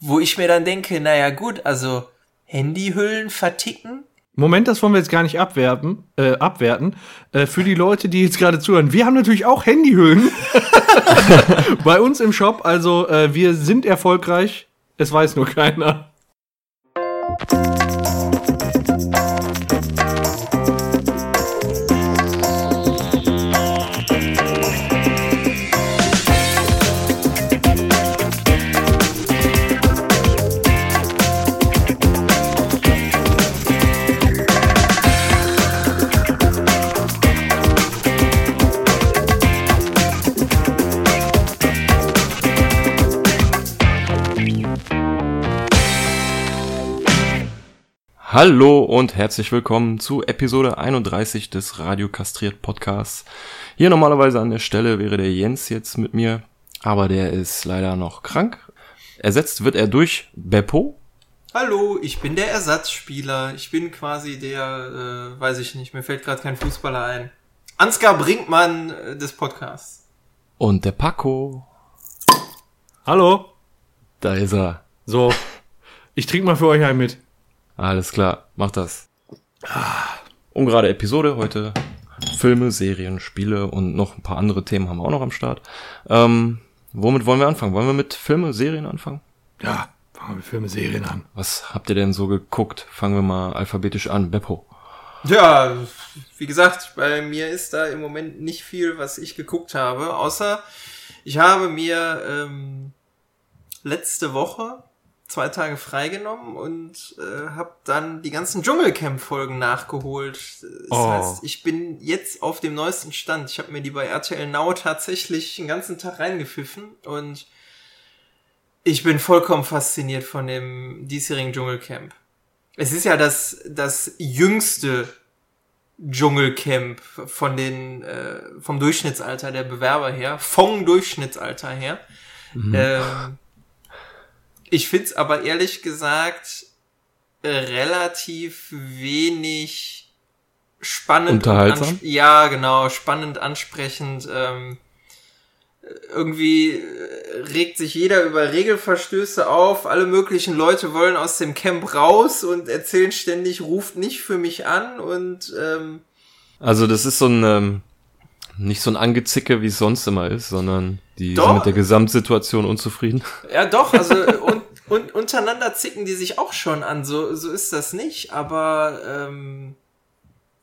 Wo ich mir dann denke, naja gut, also Handyhüllen verticken. Moment, das wollen wir jetzt gar nicht abwerten. Äh, abwerten. Äh, für die Leute, die jetzt gerade zuhören. Wir haben natürlich auch Handyhüllen bei uns im Shop. Also äh, wir sind erfolgreich. Es weiß nur keiner. Hallo und herzlich willkommen zu Episode 31 des Radio Kastriert Podcasts. Hier normalerweise an der Stelle wäre der Jens jetzt mit mir, aber der ist leider noch krank. Ersetzt wird er durch Beppo. Hallo, ich bin der Ersatzspieler. Ich bin quasi der, äh, weiß ich nicht, mir fällt gerade kein Fußballer ein. Ansgar Brinkmann äh, des Podcasts. Und der Paco. Hallo. Da ist er. So, ich trinke mal für euch ein mit. Alles klar, mach das. Ungerade Episode heute. Filme, Serien, Spiele und noch ein paar andere Themen haben wir auch noch am Start. Ähm, womit wollen wir anfangen? Wollen wir mit Filme, Serien anfangen? Ja, fangen wir mit Filme, Serien an. Was habt ihr denn so geguckt? Fangen wir mal alphabetisch an. Beppo. Ja, wie gesagt, bei mir ist da im Moment nicht viel, was ich geguckt habe, außer ich habe mir ähm, letzte Woche zwei Tage freigenommen und äh, habe dann die ganzen Dschungelcamp-Folgen nachgeholt. Das Oh. heißt, ich bin jetzt auf dem neuesten Stand. Ich habe mir die bei RTL Now tatsächlich den ganzen Tag reingepfiffen und ich bin vollkommen fasziniert von dem diesjährigen Dschungelcamp. Es ist ja das, das jüngste Dschungelcamp von den, äh, vom Durchschnittsalter der Bewerber her, vom Durchschnittsalter her. Ähm, ich find's aber ehrlich gesagt relativ wenig spannend. Unterhaltsam? Ja, genau, spannend, ansprechend. Ähm, irgendwie äh, regt sich jeder über Regelverstöße auf. Alle möglichen Leute wollen aus dem Camp raus und erzählen ständig, ruft nicht für mich an und ähm, Also das ist so ein, ähm, nicht so ein Angezicke, wie es sonst immer ist, sondern die Doch. sind mit der Gesamtsituation unzufrieden. Ja, doch, also und, untereinander zicken die sich auch schon an, so, so ist das nicht, aber ähm,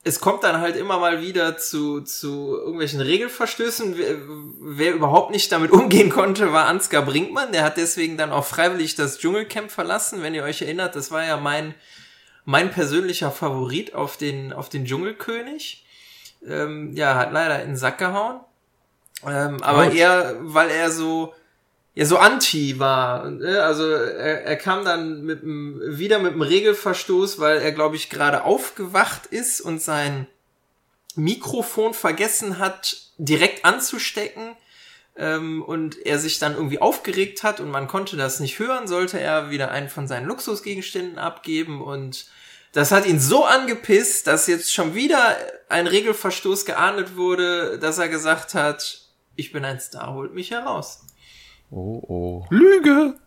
es kommt dann halt immer mal wieder zu, zu irgendwelchen Regelverstößen. Wer, wer überhaupt nicht damit umgehen konnte, war Ansgar Brinkmann. Der hat deswegen dann auch freiwillig das Dschungelcamp verlassen. Wenn ihr euch erinnert, das war ja mein, mein persönlicher Favorit auf den, auf den Dschungelkönig. Ähm, ja, hat leider in den Sack gehauen. Ähm, aber Ouch. eher, weil er so, ja, so anti war. ne? Also er, er kam dann mit dem, wieder mit einem Regelverstoß, weil er, glaube ich, gerade aufgewacht ist und sein Mikrofon vergessen hat, direkt anzustecken. Ähm, und er sich dann irgendwie aufgeregt hat und man konnte das nicht hören, sollte er wieder einen von seinen Luxusgegenständen abgeben und das hat ihn so angepisst, dass jetzt schon wieder ein Regelverstoß geahndet wurde, dass er gesagt hat, ich bin ein Star, holt mich heraus. Oh, oh. Lüge.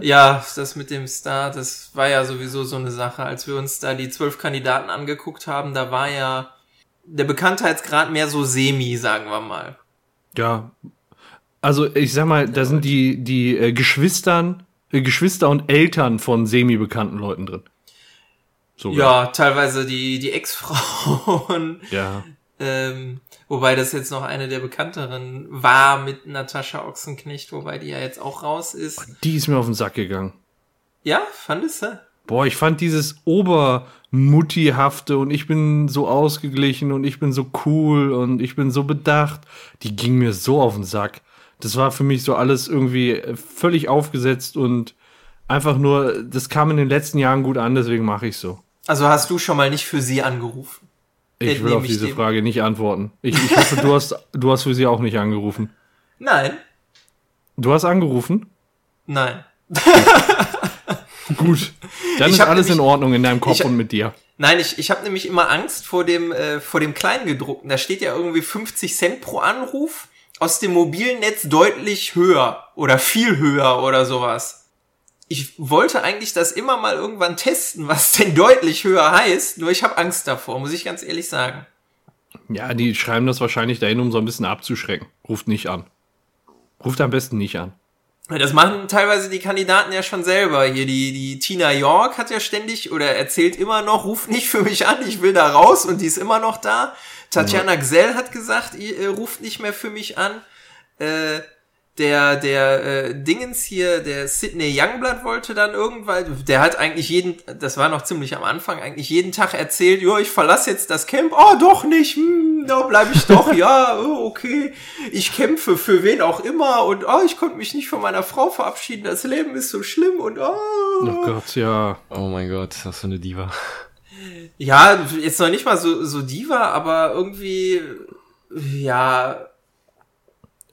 Ja, das mit dem Star, das war ja sowieso so eine Sache. Als wir uns da die zwölf Kandidaten angeguckt haben, da war ja der Bekanntheitsgrad mehr so semi, sagen wir mal. Ja. Also ich sag mal, da sind die, die äh, Geschwistern, äh, Geschwister und Eltern von semi-bekannten Leuten drin. Sogar. Ja, teilweise die, die Ex-Frauen. Ja. Ähm, wobei das jetzt noch eine der bekannteren war mit Natascha Ochsenknecht, wobei die ja jetzt auch raus ist. Die ist mir auf den Sack gegangen. Ja, fandest du? Boah, ich fand dieses Obermuttihafte und ich bin so ausgeglichen und ich bin so cool und ich bin so bedacht. Die ging mir so auf den Sack. Das war für mich so alles irgendwie völlig aufgesetzt und einfach nur, das kam in den letzten Jahren gut an, deswegen mache ich so. Also hast du schon mal nicht für sie angerufen? Ich will auf diese dem. Frage nicht antworten. Ich, ich hoffe, du hast, du hast für sie auch nicht angerufen. Nein. Du hast angerufen? Nein. Gut. Dann Ich ist alles in nämlich- Ordnung in deinem Kopf ich- und mit dir. Nein, ich, ich habe nämlich immer Angst vor dem, äh, vor dem Kleingedruckten. Da steht ja irgendwie 50 Cent pro Anruf. Aus dem mobilen Netz deutlich höher oder viel höher oder sowas. Ich wollte eigentlich das immer mal irgendwann testen, was denn deutlich höher heißt, nur ich habe Angst davor, muss ich ganz ehrlich sagen. Ja, die schreiben das wahrscheinlich dahin, um so ein bisschen abzuschrecken. Ruft nicht an. Ruft am besten nicht an. Das machen teilweise die Kandidaten ja schon selber. Hier die, die Tina York hat ja ständig oder erzählt immer noch, ruf nicht für mich an, ich will da raus und die ist immer noch da. Tatjana ja. Gsell hat gesagt, ihr, ihr ruft nicht mehr für mich an. Äh, der der äh, Dingens hier, der Sidney Youngblood wollte dann irgendwann, der hat eigentlich jeden, das war noch ziemlich am Anfang, eigentlich jeden Tag erzählt, jo, ich verlasse jetzt das Camp, oh doch nicht, hm, da bleibe ich doch, ja, oh, okay, ich kämpfe für wen auch immer und oh, ich konnte mich nicht von meiner Frau verabschieden, das Leben ist so schlimm und oh. Oh Gott, ja. Oh mein Gott, was für eine Diva. Ja, jetzt noch nicht mal so, so Diva, aber irgendwie, ja,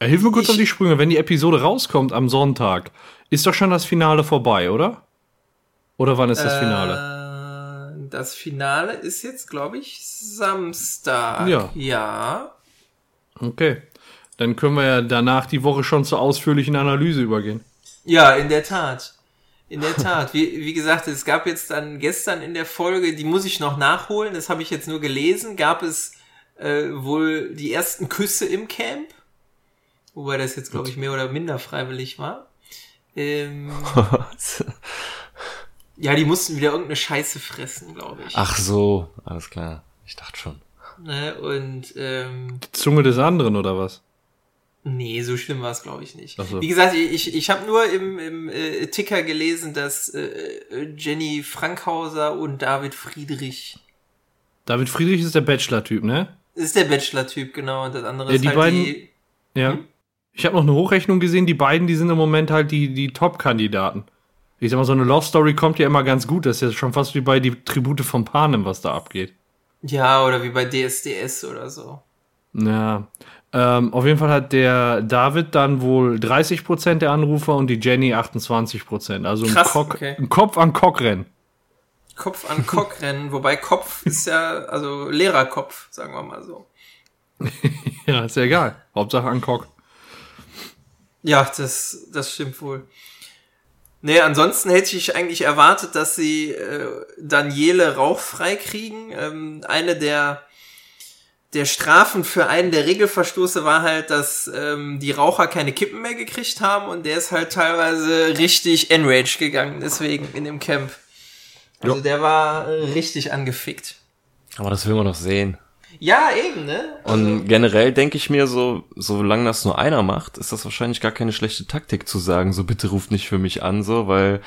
Hilf mir kurz ich, auf die Sprünge. Wenn die Episode rauskommt am Sonntag, ist doch schon das Finale vorbei, oder? Oder wann ist das Finale? Äh, das Finale ist jetzt, glaube ich, Samstag. Ja. Ja. Okay. Dann können wir ja danach die Woche schon zur ausführlichen Analyse übergehen. Ja, in der Tat. In der Tat. Wie, wie gesagt, es gab jetzt dann gestern in der Folge, die muss ich noch nachholen, das habe ich jetzt nur gelesen, gab es äh, wohl die ersten Küsse im Camp wobei das jetzt, glaube ich, mehr oder minder freiwillig war. Ähm, ja, die mussten wieder irgendeine Scheiße fressen, glaube ich. Ach so, alles klar. Ich dachte schon. Ne, und ähm, die Zunge des anderen oder was? Nee, so schlimm war es, glaube ich, nicht. So. Wie gesagt, ich, ich habe nur im, im äh, Ticker gelesen, dass äh, Jenny Frankhauser und David Friedrich. David Friedrich ist der Bachelor-Typ, ne? Ist der Bachelor-Typ, genau. Und das andere ja, ist die halt beiden, die. Ja. Hm? Ich habe noch eine Hochrechnung gesehen, die beiden, die sind im Moment halt die, die Top-Kandidaten. Ich sag mal, so eine Love Story kommt ja immer ganz gut. Das ist ja schon fast wie bei die Tribute von Panem, was da abgeht. Ja, oder wie bei DSDS oder so. Ja. Ähm, auf jeden Fall hat der David dann wohl 30% der Anrufer und die Jenny 28%. Also ein, Krass, Kock, okay. ein Kopf an Kock-Rennen. Kopf an Kopf rennen, wobei Kopf ist ja, also Lehrerkopf, sagen wir mal so. ja, ist ja egal. Hauptsache an Kock. Ja, das, das stimmt wohl. Nee, ansonsten hätte ich eigentlich erwartet, dass sie äh, Daniele rauchfrei kriegen. Ähm, eine der, der Strafen für einen der Regelverstoße war halt, dass ähm, die Raucher keine Kippen mehr gekriegt haben und der ist halt teilweise richtig enraged gegangen, deswegen in dem Camp. Also jo. der war äh, richtig angefickt. Aber das will man doch sehen. Ja, eben, ne? Also und generell denke ich mir so, solange das nur einer macht, ist das wahrscheinlich gar keine schlechte Taktik zu sagen, so bitte ruft nicht für mich an, so, weil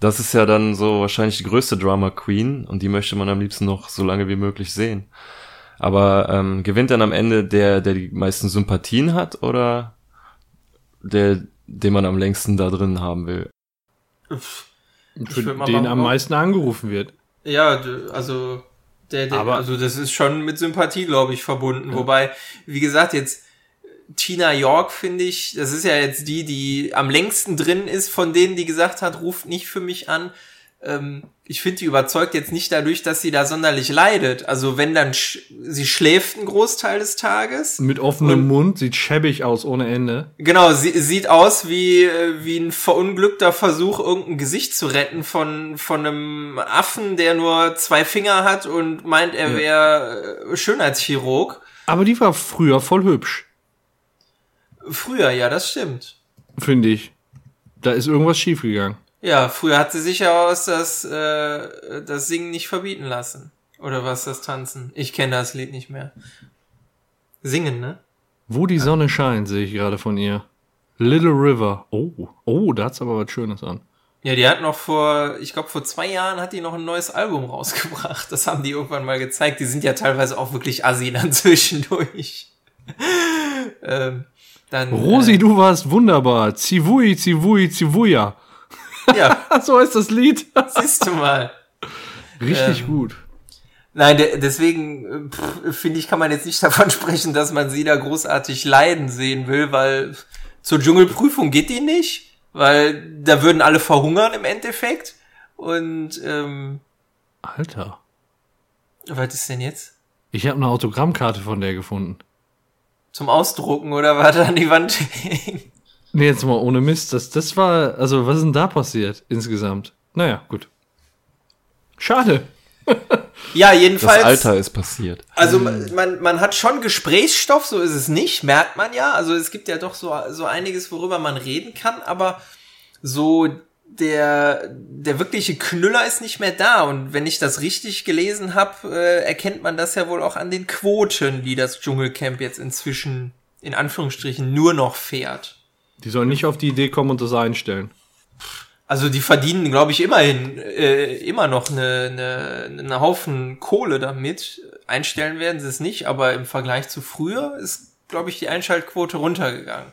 das ist ja dann so wahrscheinlich die größte Drama Queen und die möchte man am liebsten noch so lange wie möglich sehen. Aber ähm, gewinnt dann am Ende der, der die meisten Sympathien hat oder der, den man am längsten da drin haben will? Für den am meisten angerufen wird. Ja, also der, der, aber also das ist schon mit Sympathie, glaube ich, verbunden. Ja. Wobei, wie gesagt, jetzt Tina York finde ich, das ist ja jetzt die, die am längsten drin ist von denen, die gesagt hat, ruft nicht für mich an. Ähm, ich finde, die überzeugt jetzt nicht dadurch, dass sie da sonderlich leidet. Also wenn dann, sch sie schläft einen Großteil des Tages. Mit offenem Mund, sieht schäbig aus ohne Ende. Genau, sie sieht aus wie, wie ein verunglückter Versuch, irgendein Gesicht zu retten von, von einem Affen, der nur zwei Finger hat und meint, er ja. wäre äh, Schönheitschirurg. Aber die war früher voll hübsch. Früher, ja, das stimmt. Finde ich. Da ist irgendwas schiefgegangen. Ja, früher hat sie sich ja aus das, äh, das Singen nicht verbieten lassen. Oder was, das Tanzen? Ich kenne das Lied nicht mehr. Singen, ne? Wo die Sonne scheint, sehe ich gerade von ihr. Little River. Oh, oh, da hat's aber was Schönes an. Ja, die hat noch vor, ich glaube vor zwei Jahren hat die noch ein neues Album rausgebracht. Das haben die irgendwann mal gezeigt. Die sind ja teilweise auch wirklich assi dann zwischendurch. ähm, dann, Rosi, äh, du warst wunderbar. Zivui, Zivui, Zivuya. Ja. so ist das Lied. Siehst du mal. Richtig ähm, gut. Nein, de deswegen finde ich, kann man jetzt nicht davon sprechen, dass man sie da großartig leiden sehen will, weil zur Dschungelprüfung geht die nicht, weil da würden alle verhungern im Endeffekt. Und ähm, Alter. Was ist denn jetzt? Ich habe eine Autogrammkarte von der gefunden. Zum Ausdrucken oder was an die Wand hängen? Nee, jetzt mal ohne Mist. Das, das war, also was ist denn da passiert insgesamt? Naja, gut. Schade. Ja, Das jedenfalls. Alter ist passiert. Also man, man hat schon Gesprächsstoff, so ist es nicht, merkt man ja. Also es gibt ja doch so, so einiges, worüber man reden kann, aber so der, der wirkliche Knüller ist nicht mehr da. Und wenn ich das richtig gelesen habe, äh, erkennt man das ja wohl auch an den Quoten, die das Dschungelcamp jetzt inzwischen in Anführungsstrichen nur noch fährt. Die sollen nicht auf die Idee kommen und das einstellen. Also die verdienen, glaube ich, immerhin äh, immer noch eine, eine, eine Haufen Kohle damit. Einstellen werden sie es nicht, aber im Vergleich zu früher ist, glaube ich, die Einschaltquote runtergegangen.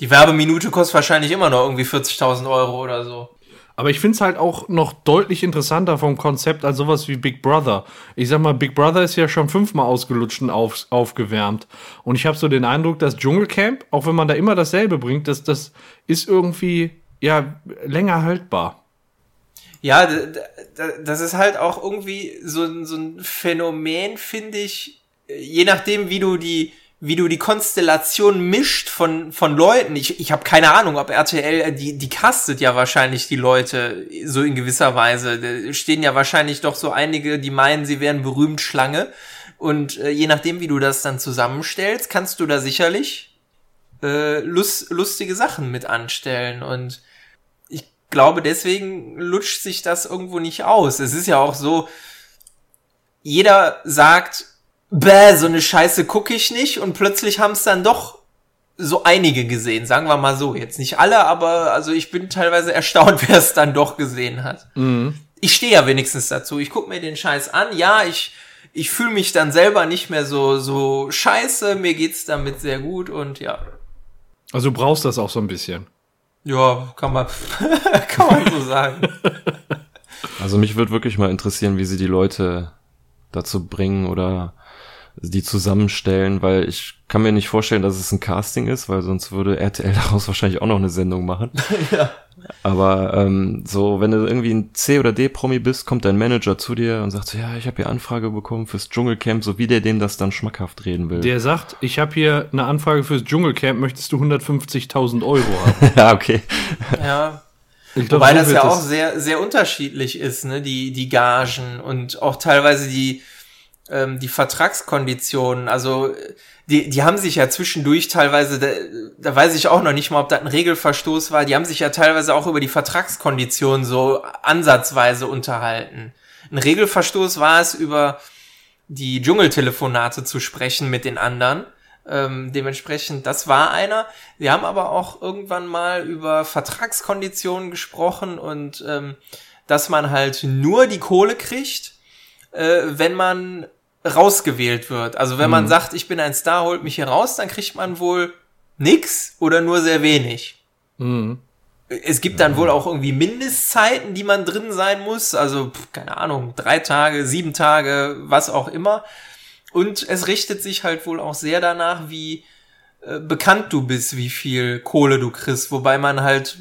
Die Werbeminute kostet wahrscheinlich immer noch irgendwie 40.000 Euro oder so. Aber ich find's halt auch noch deutlich interessanter vom Konzept als sowas wie Big Brother. Ich sag mal, Big Brother ist ja schon fünfmal ausgelutscht und auf, aufgewärmt. Und ich habe so den Eindruck, dass Dschungelcamp, auch wenn man da immer dasselbe bringt, dass das ist irgendwie ja länger haltbar. Ja, das ist halt auch irgendwie so so ein Phänomen, finde ich, je nachdem, wie du die, wie du die Konstellation mischt von, von Leuten. Ich, ich habe keine Ahnung, ob RTL, die, die castet ja wahrscheinlich die Leute so in gewisser Weise. Da stehen ja wahrscheinlich doch so einige, die meinen, sie wären berühmt Schlange. Und äh, je nachdem, wie du das dann zusammenstellst, kannst du da sicherlich äh, lust, lustige Sachen mit anstellen. Und ich glaube, deswegen lutscht sich das irgendwo nicht aus. Es ist ja auch so, jeder sagt, bäh, so eine Scheiße gucke ich nicht und plötzlich haben es dann doch so einige gesehen, sagen wir mal so. Jetzt nicht alle, aber also ich bin teilweise erstaunt, wer es dann doch gesehen hat. Ich stehe ja wenigstens dazu. Ich gucke mir den Scheiß an. Ja, ich, ich fühle mich dann selber nicht mehr so, so scheiße. Mir geht's damit sehr gut und ja. Also du brauchst das auch so ein bisschen. Ja, kann man, kann man so sagen. Also mich würde wirklich mal interessieren, wie sie die Leute dazu bringen oder die zusammenstellen, weil ich kann mir nicht vorstellen, dass es ein Casting ist, weil sonst würde RTL daraus wahrscheinlich auch noch eine Sendung machen. ja. Aber ähm, so, wenn du irgendwie ein C- oder D-Promi bist, kommt dein Manager zu dir und sagt so, ja, ich habe hier Anfrage bekommen fürs Dschungelcamp, so wie der dem das dann schmackhaft reden will. Der sagt, ich habe hier eine Anfrage fürs Dschungelcamp, möchtest du 150.000 Euro haben? ja, okay. Ja. Ich glaub, Wobei so das ja auch sehr, sehr unterschiedlich ist, ne, die, die Gagen und auch teilweise die, ähm, die Vertragskonditionen. Also, die, die haben sich ja zwischendurch teilweise, da, da weiß ich auch noch nicht mal, ob das ein Regelverstoß war, die haben sich ja teilweise auch über die Vertragskonditionen so ansatzweise unterhalten. Ein Regelverstoß war es, über die Dschungeltelefonate zu sprechen mit den anderen. Ähm, dementsprechend, das war einer. Wir haben aber auch irgendwann mal über Vertragskonditionen gesprochen und ähm, dass man halt nur die Kohle kriegt, äh, wenn man rausgewählt wird. Also wenn man sagt, ich bin ein Star, holt mich hier raus, dann kriegt man wohl nix oder nur sehr wenig. Mhm. Es gibt dann wohl auch irgendwie Mindestzeiten, die man drin sein muss. Also, keine Ahnung, drei Tage, sieben Tage, was auch immer. Und es richtet sich halt wohl auch sehr danach, wie äh, bekannt du bist, wie viel Kohle du kriegst. Wobei man halt,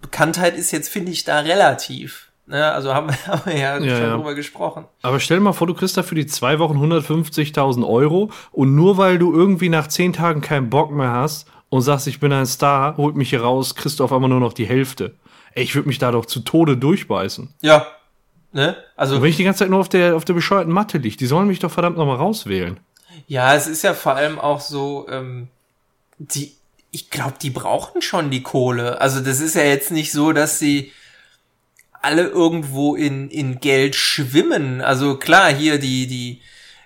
Bekanntheit ist jetzt, finde ich, da relativ. Ne? Also haben, haben wir ja, Ja, schon ja. drüber gesprochen. Aber stell dir mal vor, du kriegst dafür die zwei Wochen 150.000 Euro und nur weil du irgendwie nach zehn Tagen keinen Bock mehr hast und sagst, ich bin ein Star, holt mich hier raus, kriegst du auf einmal nur noch die Hälfte. Ey, ich würde mich da doch zu Tode durchbeißen. Ja. Ne? Also, Und wenn ich die ganze Zeit nur auf der, auf der bescheuerten Matte liege, die sollen mich doch verdammt nochmal rauswählen. Ja, es ist ja vor allem auch so, ähm, die, ich glaube, die brauchen schon die Kohle. Also das ist ja jetzt nicht so, dass sie alle irgendwo in, in Geld schwimmen. Also klar, hier die, die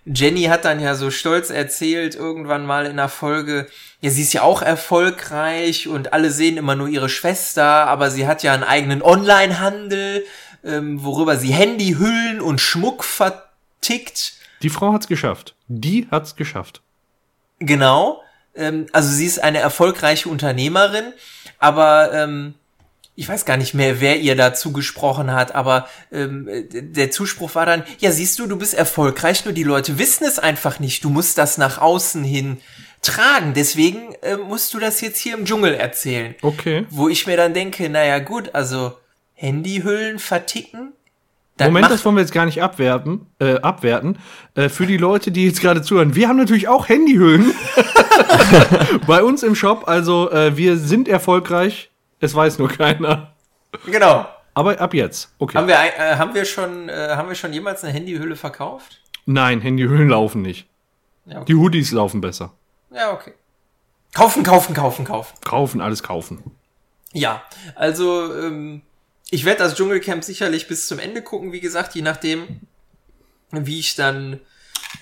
Jenny hat dann ja so stolz erzählt, irgendwann mal in der Folge, ja, sie ist ja auch erfolgreich und alle sehen immer nur ihre Schwester, aber sie hat ja einen eigenen Online-Handel, ähm, worüber sie Handyhüllen und Schmuck vertickt. Die Frau hat's geschafft. Die hat's geschafft. Genau. Ähm, also sie ist eine erfolgreiche Unternehmerin, aber ähm, ich weiß gar nicht mehr, wer ihr dazu gesprochen hat, aber ähm, der Zuspruch war dann, ja, siehst du, du bist erfolgreich, nur die Leute wissen es einfach nicht. Du musst das nach außen hin tragen. Deswegen äh, musst du das jetzt hier im Dschungel erzählen. Okay. Wo ich mir dann denke, naja gut, also Handyhüllen verticken Dann Moment, das wollen wir jetzt gar nicht abwerten. Äh, abwerten. Äh, für die Leute, die jetzt gerade zuhören, wir haben natürlich auch Handyhüllen bei uns im Shop. Also äh, wir sind erfolgreich. Es weiß nur keiner. Genau. Aber ab jetzt. Okay. Haben wir, äh, haben wir schon, äh, haben wir schon jemals eine Handyhülle verkauft? Nein, Handyhüllen laufen nicht. Ja, okay. Die Hoodies laufen besser. Ja, okay. Kaufen, kaufen, kaufen, kaufen. Kaufen, alles kaufen. Ja, also ähm, ich werde das Dschungelcamp sicherlich bis zum Ende gucken, wie gesagt, je nachdem, wie ich dann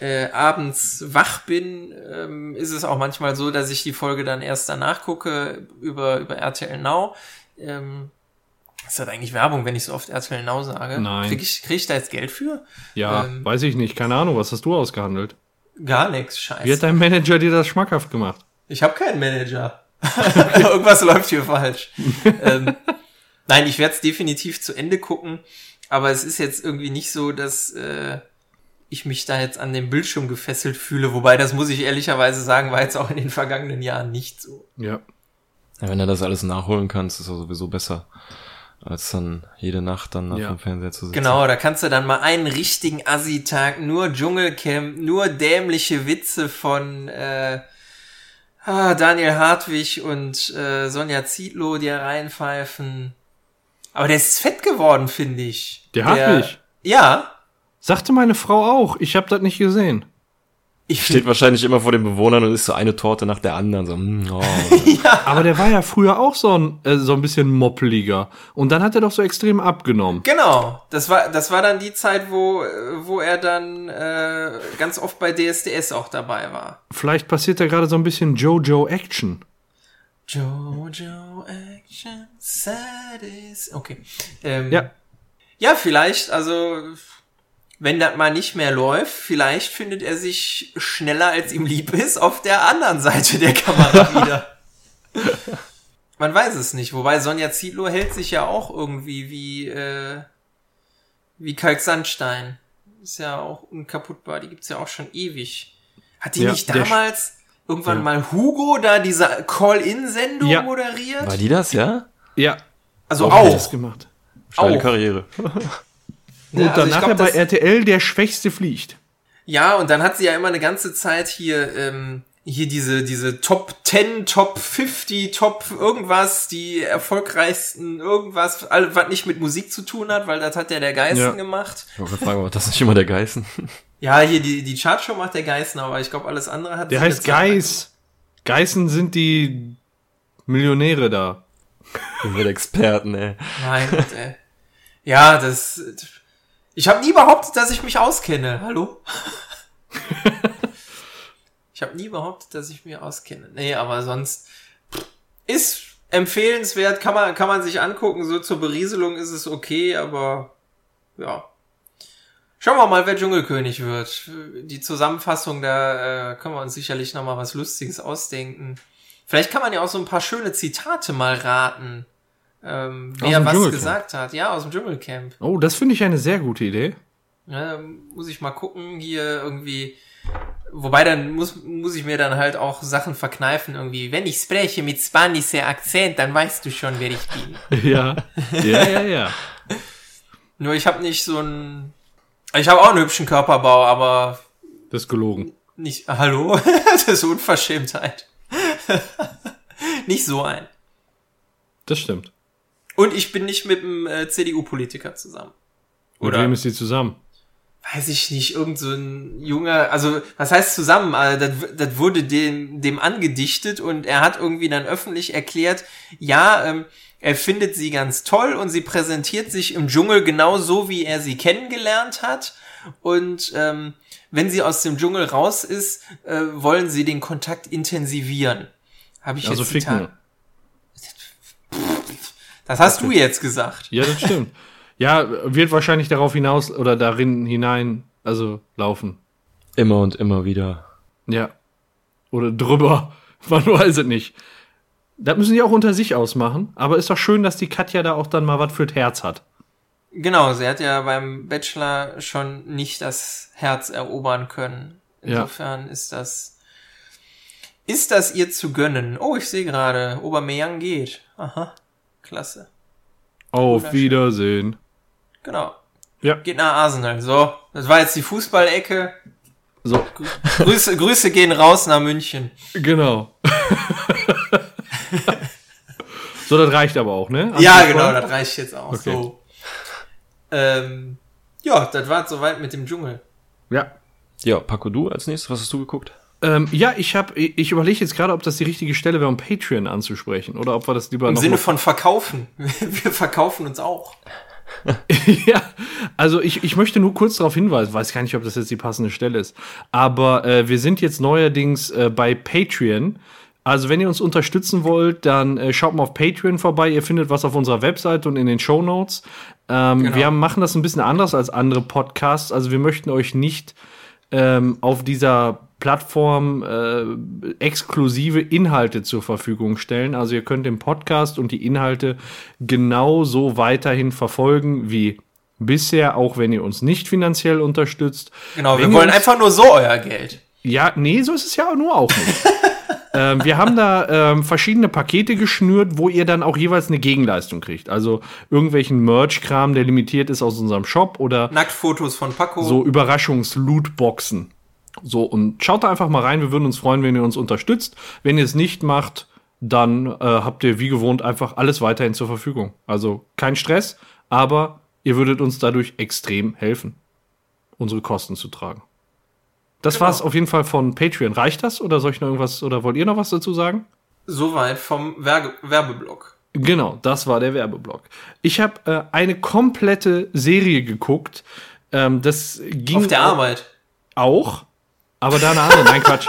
äh, abends wach bin, ähm, ist es auch manchmal so, dass ich die Folge dann erst danach gucke über, über RTL Now. Ähm, ist das eigentlich Werbung, wenn ich so oft RTL Now sage? Nein. Krieg ich, krieg ich da jetzt Geld für? Ja, Ähm. weiß ich nicht. Keine Ahnung, was hast du ausgehandelt? Gar nichts, scheiße. Wie hat dein Manager dir das schmackhaft gemacht? Ich habe keinen Manager. Irgendwas läuft hier falsch. ähm, nein, ich werde es definitiv zu Ende gucken, aber es ist jetzt irgendwie nicht so, dass äh, ich mich da jetzt an den Bildschirm gefesselt fühle. Wobei, das muss ich ehrlicherweise sagen, war jetzt auch in den vergangenen Jahren nicht so. Ja. Ja, wenn du das alles nachholen kannst, ist das sowieso besser, als dann jede Nacht dann auf Ja. dem Fernseher zu sitzen. Genau, da kannst du dann mal einen richtigen Assi-Tag, nur Dschungelcamp, nur dämliche Witze von äh, ah, Daniel Hartwig und äh, Sonja Zietlow, die reinpfeifen. Aber der ist fett geworden, finde ich. Der Hartwig? Ja. Sagte meine Frau auch. Ich habe das nicht gesehen. Ich Steht wahrscheinlich immer vor den Bewohnern und isst so eine Torte nach der anderen. So, mm, oh. Aber der war ja früher auch so ein, äh, so ein bisschen moppeliger. Und dann hat er doch so extrem abgenommen. Genau, das war das war dann die Zeit, wo wo er dann äh, ganz oft bei DSDS auch dabei war. Vielleicht passiert da gerade so ein bisschen Jojo Action. Jojo Action Satis. Okay. Ähm, Ja. Ja, vielleicht, also wenn das mal nicht mehr läuft, vielleicht findet er sich schneller als ihm lieb ist auf der anderen Seite der Kamera wieder. Man weiß es nicht, wobei Sonja Zietlow hält sich ja auch irgendwie wie äh, wie Kalksandstein. Ist ja auch unkaputtbar, die gibt's ja auch schon ewig. Hat die Ja, nicht damals irgendwann Ja. mal Hugo da diese Call-In-Sendung Ja. moderiert? War die das, ja? Ja. also Auch auch. Das gemacht. Steile Auch. Karriere. Und also danach glaub, bei RTL der Schwächste fliegt. Ja, und dann hat sie ja immer eine ganze Zeit hier, ähm, hier diese, diese Top 10, Top 50, Top irgendwas, die erfolgreichsten irgendwas, all, was nicht mit Musik zu tun hat, weil das hat ja der Geißen Ja. gemacht. Ich wollte fragen, war das nicht immer der Geißen? Ja, hier die, die Chartshow macht der Geißen, aber ich glaube, alles andere hat Der heißt Geiß. Geißen sind die Millionäre da. Wir sind Experten, ey. Mein Gott, ey. Ja, das. Ich habe nie behauptet, dass ich mich auskenne. Hallo? ich habe nie behauptet, dass ich mich auskenne. Nee, aber sonst ist empfehlenswert, kann man, kann man sich angucken. So zur Berieselung ist es okay, aber ja. Schauen wir mal, wer Dschungelkönig wird. Die Zusammenfassung, da äh, können wir uns sicherlich noch mal was Lustiges ausdenken. Vielleicht kann man ja auch so ein paar schöne Zitate mal raten, ähm, wer was gesagt hat. Ja, aus dem Dschungelcamp. Oh, das finde ich eine sehr gute Idee. Ja, muss ich mal gucken, hier irgendwie. Wobei dann muss, muss ich mir dann halt auch Sachen verkneifen, irgendwie. Wenn ich spreche mit spanischer Akzent, dann weißt du schon, wer ich bin. Ja. Ja, ja, ja. Nur ich habe nicht so ein. Ich habe auch einen hübschen Körperbau, aber Das ist gelogen. nicht. Hallo? das ist Unverschämtheit. nicht so ein. Das stimmt. Und ich bin nicht mit einem äh, CDU-Politiker zusammen. Mit Oder- wem ist die zusammen? weiß ich nicht, irgend so ein junger, also was heißt zusammen? Also, das, das wurde dem, dem angedichtet und er hat irgendwie dann öffentlich erklärt, ja, ähm, er findet sie ganz toll und sie präsentiert sich im Dschungel genau so, wie er sie kennengelernt hat. Und ähm, wenn sie aus dem Dschungel raus ist, äh, wollen sie den Kontakt intensivieren. Habe ich Also jetzt ficken. Zitat- Das hast du jetzt gesagt. Ja, das stimmt. ja, wird wahrscheinlich darauf hinaus oder darin hinein, also laufen. Immer und immer wieder. Ja. Oder drüber. Man weiß es nicht. Das müssen die auch unter sich ausmachen. Aber ist doch schön, dass die Katja da auch dann mal was für das Herz hat. Genau, sie hat ja beim Bachelor schon nicht das Herz erobern können. Ja. Insofern ist das ist das ihr zu gönnen. Oh, ich sehe gerade, Aubameyang geht. Aha, klasse. Auf. Wiedersehen. Genau. Ja. Geht nach Arsenal. So, das war jetzt die Fußballecke. So, Grüße, Grüße gehen raus nach München. genau. so, das reicht aber auch, ne? Ja, Anspruch genau, das reicht jetzt auch Okay. so. Ähm, ja, das war soweit mit dem Dschungel. Ja. Ja, Paco, du als nächstes, was hast du geguckt? Ähm, ja, ich habe, ich überlege jetzt gerade, ob das die richtige Stelle wäre, um Patreon anzusprechen oder ob wir das lieber Im Sinne von verkaufen. Wir verkaufen uns auch. ja, also ich, ich möchte nur kurz darauf hinweisen, weiß gar nicht, ob das jetzt die passende Stelle ist, aber äh, wir sind jetzt neuerdings äh, bei Patreon. Also wenn ihr uns unterstützen wollt, dann äh, schaut mal auf Patreon vorbei. Ihr findet was auf unserer Website und in den Show Notes. Ähm, Genau. Wir haben- machen das ein bisschen anders als andere Podcasts. Also wir möchten euch nicht ähm, auf dieser Plattform äh, exklusive Inhalte zur Verfügung stellen. Also ihr könnt den Podcast und die Inhalte genauso weiterhin verfolgen wie bisher, auch wenn ihr uns nicht finanziell unterstützt. Genau, Wenn wir wollen einfach nur so euer Geld. Ja, nee, so ist es ja nur auch nicht. ähm, wir haben da ähm, verschiedene Pakete geschnürt, wo ihr dann auch jeweils eine Gegenleistung kriegt. Also irgendwelchen Merch-Kram, der limitiert ist aus unserem Shop oder Nacktfotos von Paco. so Überraschungs-Lootboxen. So, und schaut da einfach mal rein. Wir würden uns freuen, wenn ihr uns unterstützt. Wenn ihr es nicht macht, dann äh, habt ihr wie gewohnt einfach alles weiterhin zur Verfügung. Also kein Stress, aber ihr würdet uns dadurch extrem helfen, unsere Kosten zu tragen. Das Genau. war's auf jeden Fall von Patreon. Reicht das oder soll ich noch irgendwas oder wollt ihr noch was dazu sagen? Soweit vom Werbe Werbeblock. Genau, das war der Werbeblock. Ich habe äh, eine komplette Serie geguckt. Ähm, das ging Auf der Arbeit. auch, aber da eine andere. Nein, Quatsch.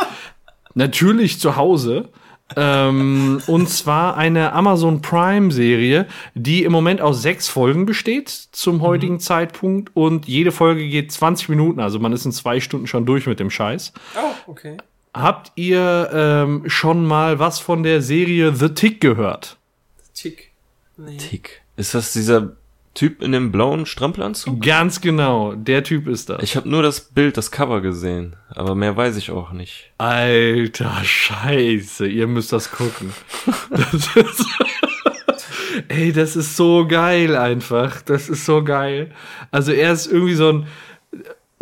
Natürlich zu Hause. Ähm, und zwar eine Amazon Prime Serie, die im Moment aus sechs Folgen besteht zum heutigen Zeitpunkt und jede Folge geht 20 Minuten, also man ist in zwei Stunden schon durch mit dem Scheiß. Oh, okay. Habt ihr ähm, schon mal was von der Serie The Tick gehört? Tick. Nee. Tick. Ist das dieser Typ in dem blauen Strampelanzug? Ganz genau, der Typ ist das. Ich habe nur das Bild, das Cover gesehen, aber mehr weiß ich auch nicht. Alter Scheiße, ihr müsst das gucken. Das ist, ey, das ist so geil einfach. Das ist so geil. Also er ist irgendwie so ein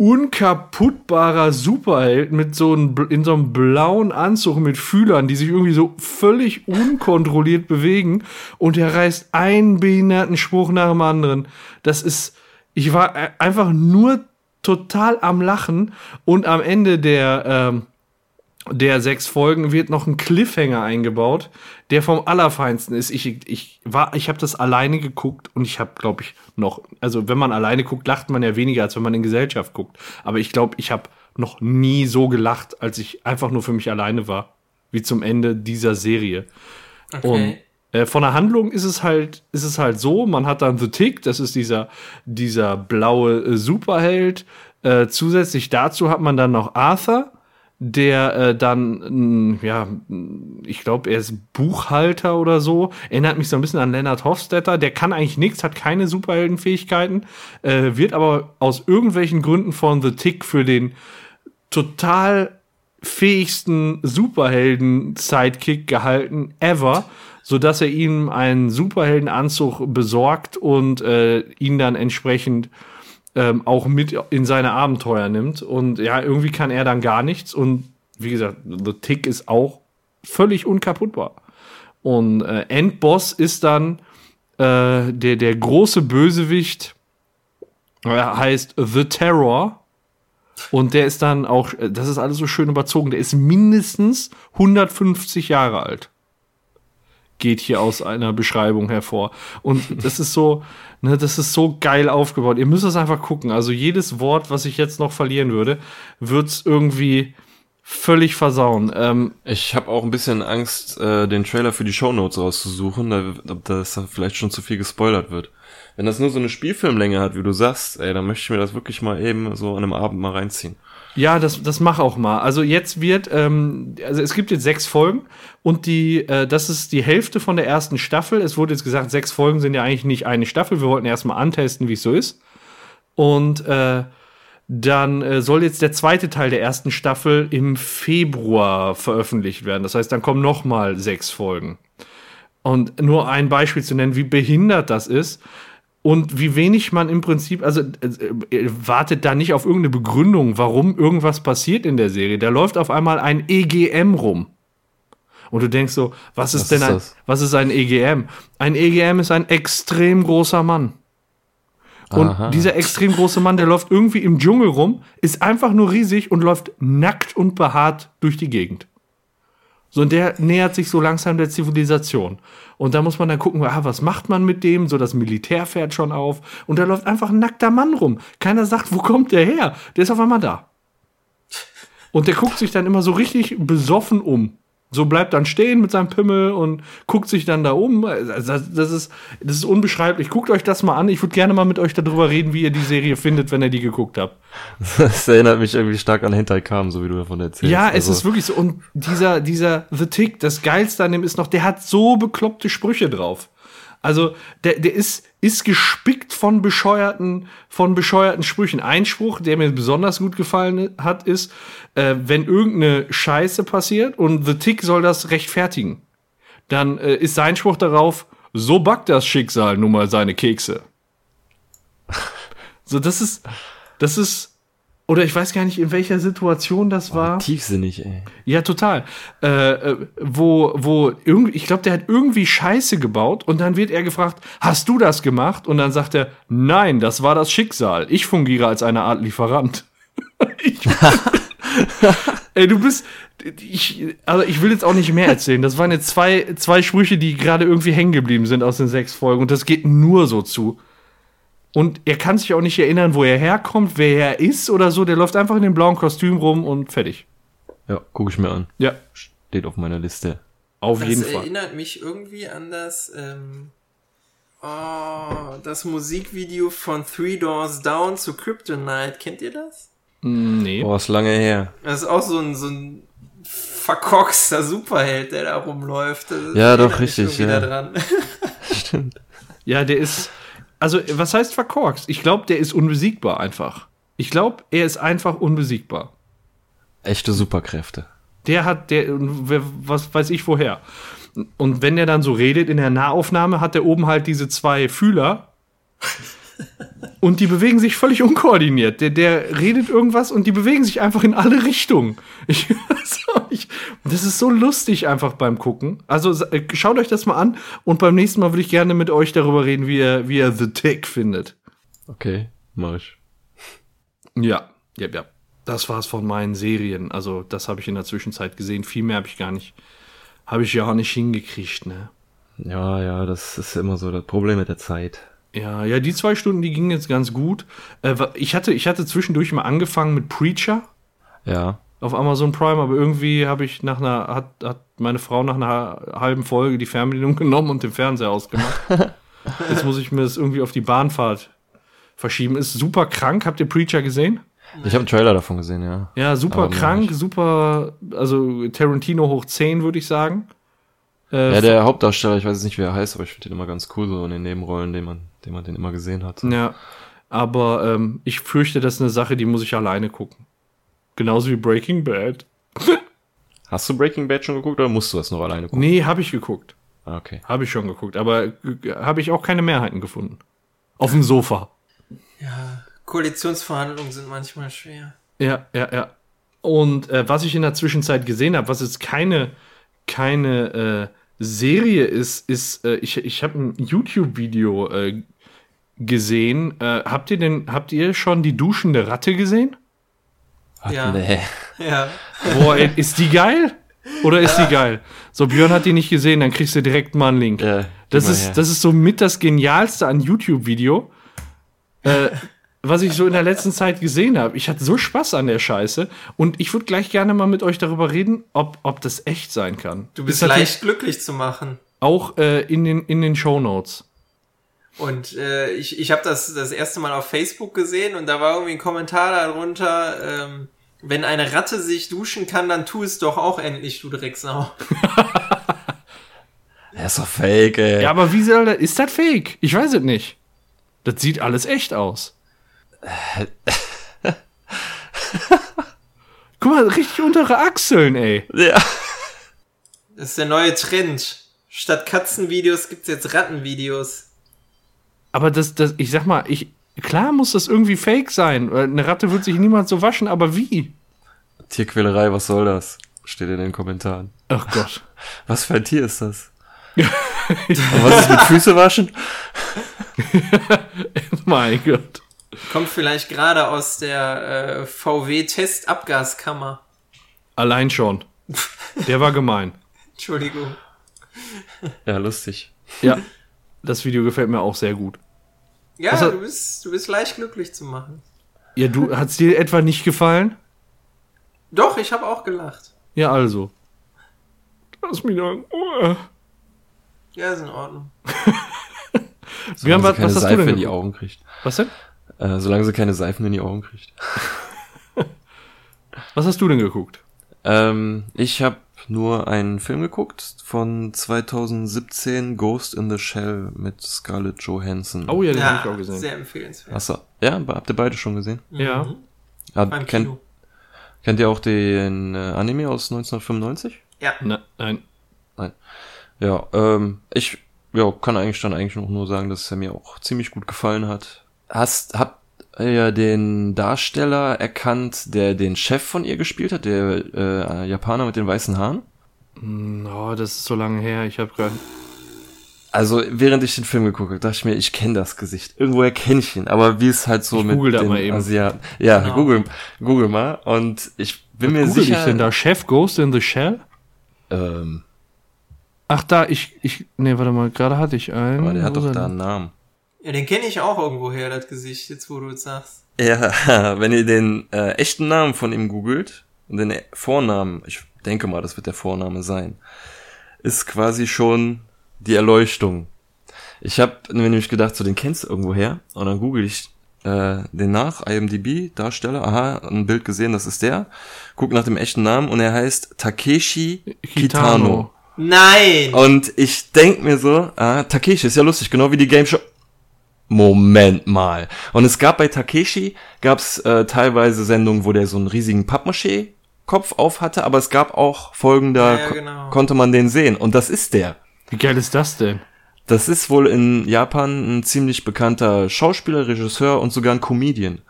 unkaputtbarer Superheld mit so einem, in so einem blauen Anzug mit Fühlern, die sich irgendwie so völlig unkontrolliert bewegen und er reißt einen behinderten Spruch nach dem anderen. Das ist, ich war äh, einfach nur total am Lachen und am Ende der, ähm, der sechs Folgen wird noch ein Cliffhanger eingebaut, der vom allerfeinsten ist. Ich, ich war, ich habe das alleine geguckt und ich habe, glaube ich, noch, also wenn man alleine guckt, lacht man ja weniger, als wenn man in Gesellschaft guckt. Aber ich glaube, ich habe noch nie so gelacht, als ich einfach nur für mich alleine war, wie zum Ende dieser Serie. Und äh, von der Handlung ist es halt, ist es halt so, man hat dann The Tick, das ist dieser, dieser blaue äh, Superheld. Äh, zusätzlich dazu hat man dann noch Arthur, der äh, dann, mh, ja, mh, ich glaube, er ist Buchhalter oder so. Erinnert mich so ein bisschen an Leonard Hofstetter. Der kann eigentlich nichts, hat keine Superheldenfähigkeiten, äh, wird aber aus irgendwelchen Gründen von The Tick für den total fähigsten Superhelden-Sidekick gehalten ever, so dass er ihm einen Superheldenanzug besorgt und äh, ihn dann entsprechend ähm, auch mit in seine Abenteuer nimmt. Und ja, irgendwie kann er dann gar nichts. Und wie gesagt, The Tick ist auch völlig unkaputtbar. Und äh, Endboss ist dann äh, der, der große Bösewicht, er heißt The Terror. Und der ist dann auch, äh, das ist alles so schön überzogen, der ist mindestens 150 Jahre alt. Geht hier aus einer Beschreibung hervor. Und das ist so, ne, das ist so geil aufgebaut. Ihr müsst es einfach gucken. Also jedes Wort, was ich jetzt noch verlieren würde, wird's irgendwie völlig versauen. Ähm, Ich habe auch ein bisschen Angst, äh, den Trailer für die Shownotes rauszusuchen, da, dass da vielleicht schon zu viel gespoilert wird. Wenn das nur so eine Spielfilmlänge hat, wie du sagst, ey, dann möchte ich mir das wirklich mal eben so an einem Abend mal reinziehen. Ja, das, das mach auch mal. Also jetzt wird, ähm, also es gibt jetzt sechs Folgen und die, äh, das ist die Hälfte von der ersten Staffel. Es wurde jetzt gesagt, sechs Folgen sind ja eigentlich nicht eine Staffel. Wir wollten erstmal antesten, wie es so ist. Und äh, dann äh, soll jetzt der zweite Teil der ersten Staffel im Februar veröffentlicht werden. Das heißt, dann kommen noch mal sechs Folgen. Und nur ein Beispiel zu nennen, wie behindert das ist. Und wie wenig man im Prinzip, also äh, wartet da nicht auf irgendeine Begründung, warum irgendwas passiert in der Serie. Da läuft auf einmal ein EGM rum. Und du denkst so, was ist Was denn ein, was ist ein EGM? Ein EGM ist ein extrem großer Mann. Und Aha. dieser extrem große Mann, der läuft irgendwie im Dschungel rum, ist einfach nur riesig und läuft nackt und behaart durch die Gegend. So, und der nähert sich so langsam der Zivilisation. Und da muss man dann gucken, ah, was macht man mit dem? So, das Militär fährt schon auf. Und da läuft einfach ein nackter Mann rum. Keiner sagt, wo kommt der her? Der ist auf einmal da. Und der guckt sich dann immer so richtig besoffen um. So bleibt dann stehen mit seinem Pimmel und guckt sich dann da um. Also Das, das, ist, das ist unbeschreiblich. Guckt euch das mal an. Ich würde gerne mal mit euch darüber reden, wie ihr die Serie findet, wenn ihr die geguckt habt. Das erinnert mich irgendwie stark an Hinterkam, so wie du davon erzählst. Ja, es Also, ist wirklich so. Und dieser, dieser The Tick, das Geilste an dem ist noch, der hat so bekloppte Sprüche drauf. Also, der, der ist, ist gespickt von bescheuerten, von bescheuerten Sprüchen. Ein Spruch, der mir besonders gut gefallen hat, ist, äh, wenn irgendeine Scheiße passiert und The Tick soll das rechtfertigen, dann äh, ist sein Spruch darauf, so backt das Schicksal nun mal seine Kekse. So, das ist, das ist, oder ich weiß gar nicht, in welcher Situation das war. Tiefsinnig, ey. Ja, total. Äh, äh, wo, wo irgendwie, ich glaube, der hat irgendwie Scheiße gebaut und dann wird er gefragt, hast du das gemacht? Und dann sagt er, nein, das war das Schicksal. Ich fungiere als eine Art Lieferant. ich, ey, du bist, ich, also ich will jetzt auch nicht mehr erzählen. Das waren jetzt zwei, zwei Sprüche, die gerade irgendwie hängen geblieben sind aus den sechs Folgen und das geht nur so zu. Und er kann sich auch nicht erinnern, wo er herkommt, wer er ist oder so. Der läuft einfach in dem blauen Kostüm rum und fertig. Ja, gucke ich mir an. Ja, Steht auf meiner Liste. auf Das jeden Fall. erinnert mich irgendwie an das, ähm, oh, das Musikvideo von Three Doors Down zu Kryptonite. Kennt ihr das? Nee. Boah, ist lange her. Das ist auch so ein, so ein verkorkster Superheld, der da rumläuft. Das Ja, doch, richtig, ja. Stimmt. Ja, der ist. Also, was heißt verkorkst? Ich glaube, der ist unbesiegbar einfach. Ich glaube, er ist einfach unbesiegbar. Echte Superkräfte. Der hat, der, was weiß ich woher. Und wenn der dann so redet in der Nahaufnahme, hat der oben halt diese zwei Fühler. Und die bewegen sich völlig unkoordiniert. Der, der redet irgendwas und die bewegen sich einfach in alle Richtungen. Ich, auch nicht. das ist so lustig einfach beim Gucken. Also äh, schaut euch das mal an und beim nächsten Mal würde ich gerne mit euch darüber reden, wie ihr, wie ihr The Tick findet. Okay, mach ich. Ja, ja, ja. Das war's von meinen Serien. Also, das habe ich in der Zwischenzeit gesehen. Viel mehr habe ich gar nicht, habe ich ja auch nicht hingekriegt, ne? Ja, ja, das ist immer so das Problem mit der Zeit. Ja, ja, die zwei Stunden, die gingen jetzt ganz gut. Äh, ich hatte, ich hatte zwischendurch mal angefangen mit Preacher Ja. auf Amazon Prime, aber irgendwie habe ich nach einer, hat, hat meine Frau nach einer halben Folge die Fernbedienung genommen und den Fernseher ausgemacht. Jetzt muss ich mir das irgendwie auf die Bahnfahrt verschieben. Ist super krank. Habt ihr Preacher gesehen? Ich habe einen Trailer davon gesehen, ja. Ja, super Aber krank, super, also Tarantino hoch 10, würde ich sagen. Äh, Ja, der Hauptdarsteller, ich weiß nicht, wer er heißt, aber ich finde den immer ganz cool, so in den Nebenrollen, den man, den man den immer gesehen hat. Ja, aber ähm, ich fürchte, das ist eine Sache, die muss ich alleine gucken. Genauso wie Breaking Bad. Hast du Breaking Bad schon geguckt oder musst du das noch alleine gucken? Nee, habe ich geguckt. Ah, okay. Habe ich schon geguckt, aber äh, habe ich auch keine Mehrheiten gefunden. Auf dem Sofa. Ja, Koalitionsverhandlungen sind manchmal schwer. Ja, ja, ja. Und äh, was ich in der Zwischenzeit gesehen habe, was jetzt keine, keine äh, Serie ist, ist, äh, ich, ich habe ein YouTube-Video äh, gesehen. Äh, habt ihr denn, habt ihr schon die duschende Ratte gesehen? Was? Ja. Nee. Ja. Boah, ey, ist die geil? Oder ist die geil? So, Björn hat die nicht gesehen, dann kriegst du direkt mal einen Link. Ja, Das ist, her. das ist so mit das Genialste an YouTube-Video, äh, was ich so in der letzten Zeit gesehen habe. Ich hatte so Spaß an der Scheiße und ich würde gleich gerne mal mit euch darüber reden, ob, ob das echt sein kann. Du bist leicht glücklich zu machen. Auch äh, in den, in den Show Notes. Und äh, ich, ich habe das das erste Mal auf Facebook gesehen und da war irgendwie ein Kommentar darunter, ähm, wenn eine Ratte sich duschen kann, dann tu es doch auch endlich, du Drecksau. Der ist doch fake, ey. Ja, aber wie soll das? Ist das fake? Ich weiß es nicht. Das sieht alles echt aus. Guck mal, richtig untere Achseln, ey. ja. Das ist der neue Trend. Statt Katzenvideos gibt's jetzt Rattenvideos. Aber das, das, ich sag mal, ich, klar muss das irgendwie fake sein. Eine Ratte wird sich niemals so waschen, aber wie? Tierquälerei, was soll das? Steht in den Kommentaren. Ach Gott. Was für ein Tier ist das? Und was ist mit Füße waschen? mein Gott. Kommt vielleicht gerade aus der äh, VW-Testabgaskammer. Allein schon. Der war gemein. Entschuldigung. Ja, lustig. Ja, das Video gefällt mir auch sehr gut. Ja, hat- du bist, du bist leicht glücklich zu machen. Ja, du, hat's dir etwa nicht gefallen? Doch, ich habe auch gelacht. Ja, also. Lass mich doch. Oh. Ja, ist in Ordnung. Wir haben was, was hast du Seife denn in die? Augen kriegt. Was denn? Äh, solange sie keine Seifen in die Augen kriegt. Was hast du denn geguckt? Ähm, ich habe nur einen Film geguckt von 2017, Ghost in the Shell mit Scarlett Johansson. Oh ja, den ja, hab ich auch gesehen. sehr empfehlenswert. Achso, ja, habt ihr beide schon gesehen? Ja. Mhm. Hab, Beim kennt, kennt ihr auch den äh, Anime aus 1995? Ja. Na, nein. Ja, ähm, ich ja, kann eigentlich dann eigentlich noch nur sagen, dass er mir auch ziemlich gut gefallen hat. Hast, habt ihr den Darsteller erkannt, der den Chef von ihr gespielt hat, der äh, Japaner mit den weißen Haaren? Hm, Oh, das ist so lange her. Ich habe gerade. Also, während ich den Film geguckt habe, dachte ich mir, ich kenne das Gesicht. Irgendwoher kenne ich ihn, aber wie es halt so Ich mit google da den mal eben. Asiaten. Ja, Genau. google, google mal. Und ich bin mir Google sicher. ich denn da? Chef Ghost in the Shell? Ähm, Ach, da, ich, ich, nee, warte mal, gerade hatte ich einen. aber der hat doch da einen Namen. Ja, den kenne ich auch irgendwoher, das Gesicht, jetzt wo du es sagst. Ja, wenn ihr den äh, echten Namen von ihm googelt und den Vornamen, ich denke mal, das wird der Vorname sein, ist quasi schon die Erleuchtung. Ich habe mir nämlich gedacht, so den kennst du irgendwoher und dann google ich äh, den nach, IMDb, Darsteller, aha, ein Bild gesehen, das ist der. Guck nach dem echten Namen und er heißt Takeshi Kitano. Nein! Und ich denk mir so, ah, Takeshi ist ja lustig, genau wie die Game Show. Moment mal. Und es gab bei Takeshi, gab's äh, teilweise Sendungen, wo der so einen riesigen Pappmaché-Kopf auf hatte, aber es gab auch Folgen, da Ja, genau. konnte man den sehen. Und das ist der. Wie geil ist das denn? Das ist wohl in Japan ein ziemlich bekannter Schauspieler, Regisseur und sogar ein Comedian.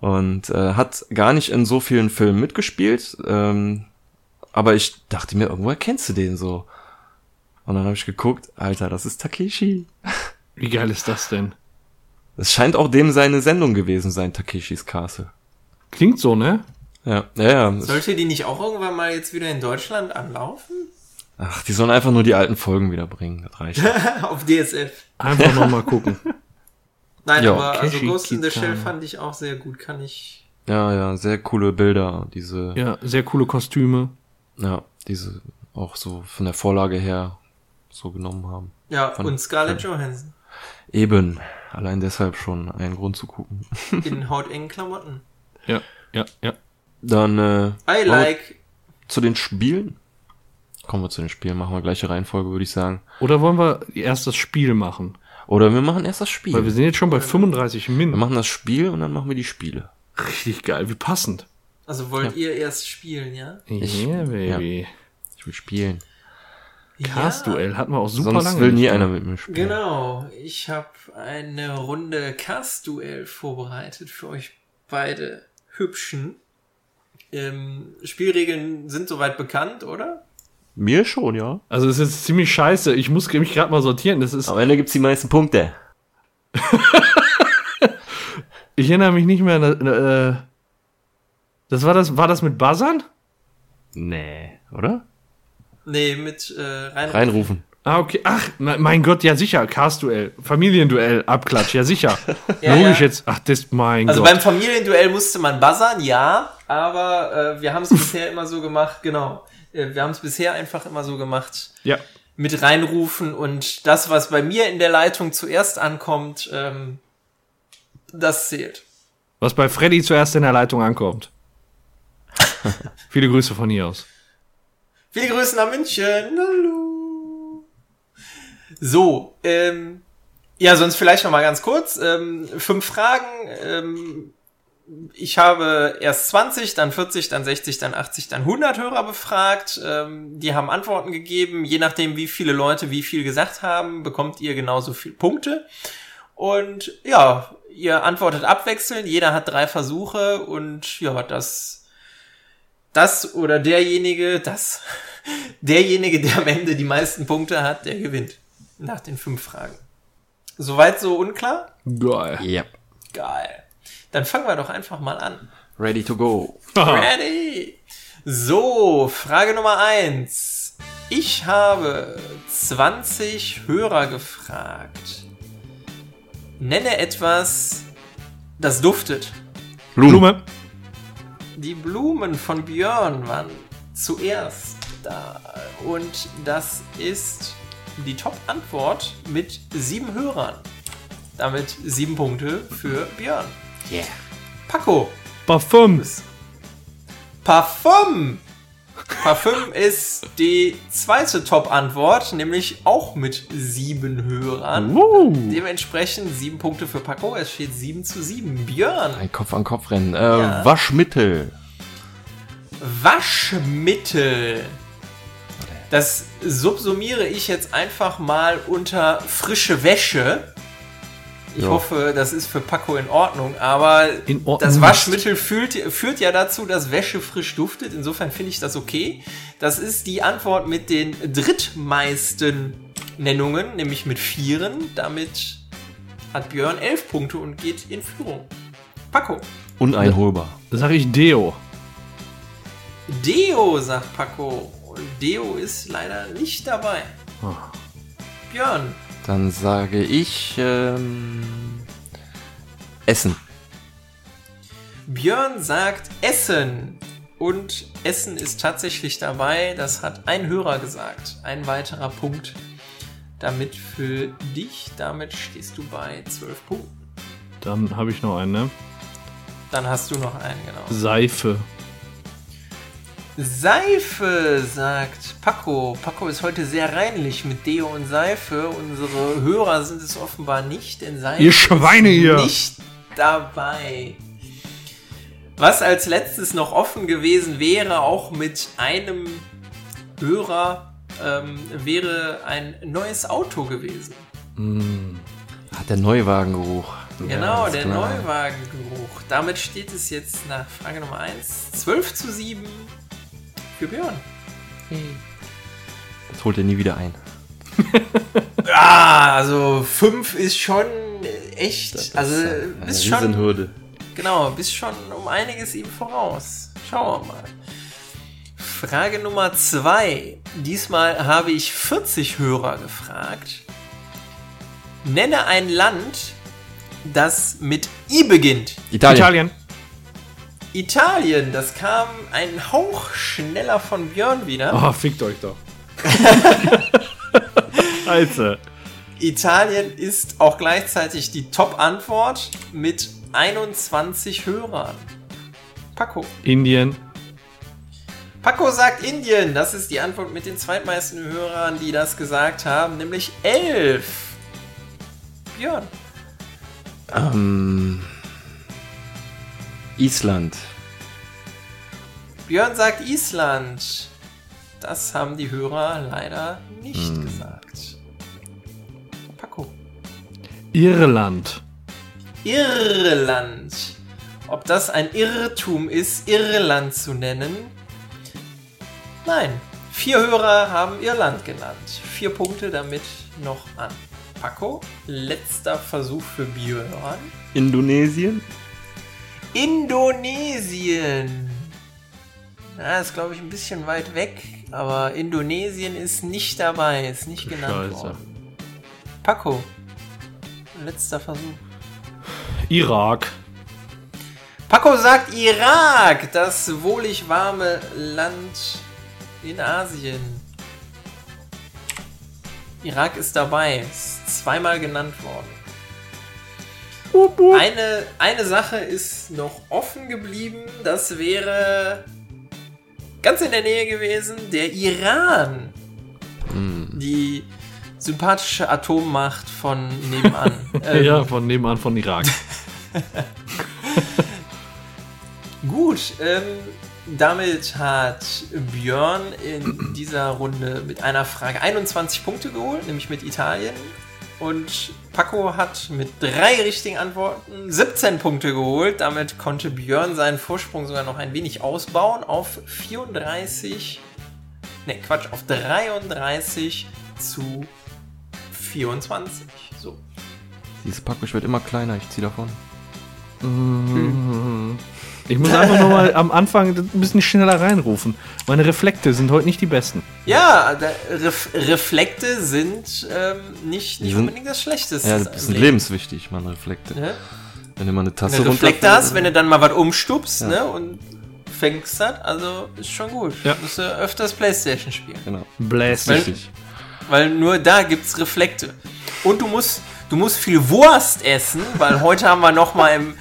Und äh, hat gar nicht in so vielen Filmen mitgespielt. Ähm, aber ich dachte mir, irgendwoher kennst du den so. Und dann habe ich geguckt, Alter, das ist Takeshi. Wie geil ist das denn? Es scheint auch dem seine Sendung gewesen sein, Takeshis Castle. Klingt so, ne? Ja, ja, ja. Sollte die nicht auch irgendwann mal jetzt wieder in Deutschland anlaufen? Ach, die sollen einfach nur die alten Folgen wieder bringen. Das reicht. Auf DSF. Einfach noch mal gucken. Nein, Ja. aber also Ghost in the. Shell fand ich auch sehr gut. Kann ich. ja, ja, sehr coole Bilder. Diese, ja, Ja, sehr coole Kostüme. diese auch so von der Vorlage her so genommen haben. Ja, Von- und Scarlett Johansson. Eben, allein deshalb schon ein Grund zu gucken. In hautengen Klamotten. Ja, ja, ja. Dann äh, I wir like. zu den Spielen. Kommen wir zu den Spielen, machen wir gleiche Reihenfolge, würde ich sagen. Oder wollen wir erst das Spiel machen? Oder wir machen erst das Spiel. Weil wir sind jetzt schon bei 35 wir Min. machen das Spiel und dann machen wir die Spiele. Richtig geil, wie passend. Also wollt ihr erst spielen, ja? Ich- yeah, baby. Ich will spielen. Cast-Duell hatten wir auch super Sonst lange. will nie einer mit mir spielen. Genau. Ich habe eine Runde Cast-Duell vorbereitet für euch beide Hübschen. Ähm, Spielregeln sind soweit bekannt, oder? Mir schon, ja. Also das ist jetzt ziemlich scheiße. Ich muss mich gerade mal sortieren. Das ist, Am Ende gibt's die meisten Punkte. ich erinnere mich nicht mehr. Äh, das war das, war das mit Buzzern? Nee, oder? Nee, mit äh, rein. Reinrufen. Ah, okay. Ach, me- mein Gott, ja sicher. Cast-Duell. Familienduell, Abklatsch, ja sicher. Ja, Logisch ja. jetzt. Ach, das, mein Also Gott. beim Familienduell musste man buzzern, ja, aber äh, wir haben es bisher immer so gemacht, genau. Äh, wir haben es bisher einfach immer so gemacht, ja. mit reinrufen und das, was bei mir in der Leitung zuerst ankommt, ähm, das zählt. Was bei Freddy zuerst in der Leitung ankommt. Viele Grüße von hier aus. Viele Grüße nach München. Hallo. So, ähm, ja, sonst vielleicht noch mal ganz kurz. Ähm, fünf Fragen. Ähm, ich habe erst 20, dann 40, dann 60, dann 80, dann 100 Hörer befragt. Ähm, die haben Antworten gegeben. Je nachdem, wie viele Leute wie viel gesagt haben, bekommt ihr genauso viel Punkte. Und ja, ihr antwortet abwechselnd, jeder hat drei Versuche und ja, das, das oder derjenige, das, derjenige, der am Ende die meisten Punkte hat, der gewinnt. Nach den fünf Fragen. Soweit so unklar? Geil. Ja. Geil. Dann fangen wir doch einfach mal an. Ready to go. Ready? So, Frage Nummer eins. Ich habe 20 Hörer gefragt. Nenne etwas, das duftet. Blume. Die Blumen von Björn waren zuerst da. Und das ist die Top-Antwort mit sieben Hörern. Damit sieben Punkte für Björn. Yeah. Paco, Parfum. Parfum. Parfüm ist die zweite Top-Antwort, nämlich auch mit sieben Hörern. Uh. Dementsprechend sieben Punkte für Paco. Es steht sieben zu sieben. Björn, Ein Kopf an Kopf rennen. Äh, Ja. Waschmittel. Waschmittel. Das subsumiere ich jetzt einfach mal unter frische Wäsche. Ich Ja. hoffe, das ist für Paco in Ordnung, aber In Ordnung das. Waschmittel führt, führt ja dazu, dass Wäsche frisch duftet. Insofern finde ich das okay. Das ist die Antwort mit den drittmeisten Nennungen, nämlich mit vieren. Damit hat Björn elf Punkte und geht in Führung. Paco. Uneinholbar. Sag ich Deo. Deo, sagt Paco. Und Deo ist leider nicht dabei. Björn. Dann sage ich ähm, Essen. Björn sagt Essen. Und Essen ist tatsächlich dabei. Das hat ein Hörer gesagt. Ein weiterer Punkt. Damit für dich. Damit stehst du bei 12 Punkten. Dann habe ich noch einen, ne? Dann hast du noch einen, genau. Seife. Seife, sagt Paco. Paco ist heute sehr reinlich mit Deo und Seife. Unsere Hörer sind es offenbar nicht, denn Seife Ihr Schweine ist hier. nicht dabei. Was als letztes noch offen gewesen wäre, auch mit einem Hörer, ähm, wäre ein neues Auto gewesen. Hat der Neuwagengeruch. Genau, Ganz der klar. Neuwagengeruch. Damit steht es jetzt nach Frage Nummer 1, 12 zu 7 für Björn. Das holt er nie wieder ein. Ja, also 5 ist schon echt, Das ist also eine bist schon, Riesenhürde. genau, bist schon um einiges ihm voraus. Schauen wir mal. Frage Nummer 2. Diesmal habe ich 40 Hörer gefragt. Nenne ein Land, das mit I beginnt. Italien. Italien. Italien, das kam ein Hauch schneller von Björn wieder. Oh, fickt euch doch. Alter. Italien ist auch gleichzeitig die Top-Antwort mit 21 Hörern. Paco. Indien. Paco sagt Indien. Das ist die Antwort mit den zweitmeisten Hörern, die das gesagt haben, nämlich 11. Björn. Ähm, Island. Björn sagt Island. Das haben die Hörer leider nicht gesagt. Paco. Irland. Irland. Ob das ein Irrtum ist, Irland zu nennen? Nein. Vier Hörer haben Irland genannt. Vier Punkte damit noch an. Paco, letzter Versuch für Björn. Indonesien. Indonesien. Na, ist glaube ich ein bisschen weit weg, aber Indonesien ist nicht dabei, ist nicht genannt Scheiße. worden. Paco, letzter Versuch. Irak. Paco sagt Irak, das wohlig warme Land in Asien. Irak ist dabei, ist zweimal genannt worden. Eine, eine Sache ist noch offen geblieben, das wäre ganz in der Nähe gewesen, der Iran. Die sympathische Atommacht von nebenan. Ähm, ja, von nebenan von Irak. Gut, ähm, damit hat Björn in dieser Runde mit einer Frage 21 Punkte geholt, nämlich mit Italien. Und Paco hat mit drei richtigen Antworten 17 Punkte geholt. Damit konnte Björn seinen Vorsprung sogar noch ein wenig ausbauen auf 34. Ne, Quatsch, auf 33 zu 24. So. Dieses Packung wird immer kleiner, ich zieh davon. Ich muss einfach nur mal am Anfang ein bisschen schneller reinrufen. Meine Reflekte sind heute nicht die besten. Ja, da, Ref Reflekte sind ähm, nicht, nicht sind- unbedingt das Schlechteste. Ja, das sind Leben, lebenswichtig, man, Reflekte. Ne? Wenn du mal eine Tasse Wenn du Reflekte hast, wenn du dann mal was umstupst Ja. ne, und fängst das, also ist schon gut. Ja. Musst du öfters Playstation spielen. Genau. Bläst. Weil-. Weil nur da gibt's Reflekte. Und du musst, du musst viel Wurst essen, weil heute haben wir noch mal im,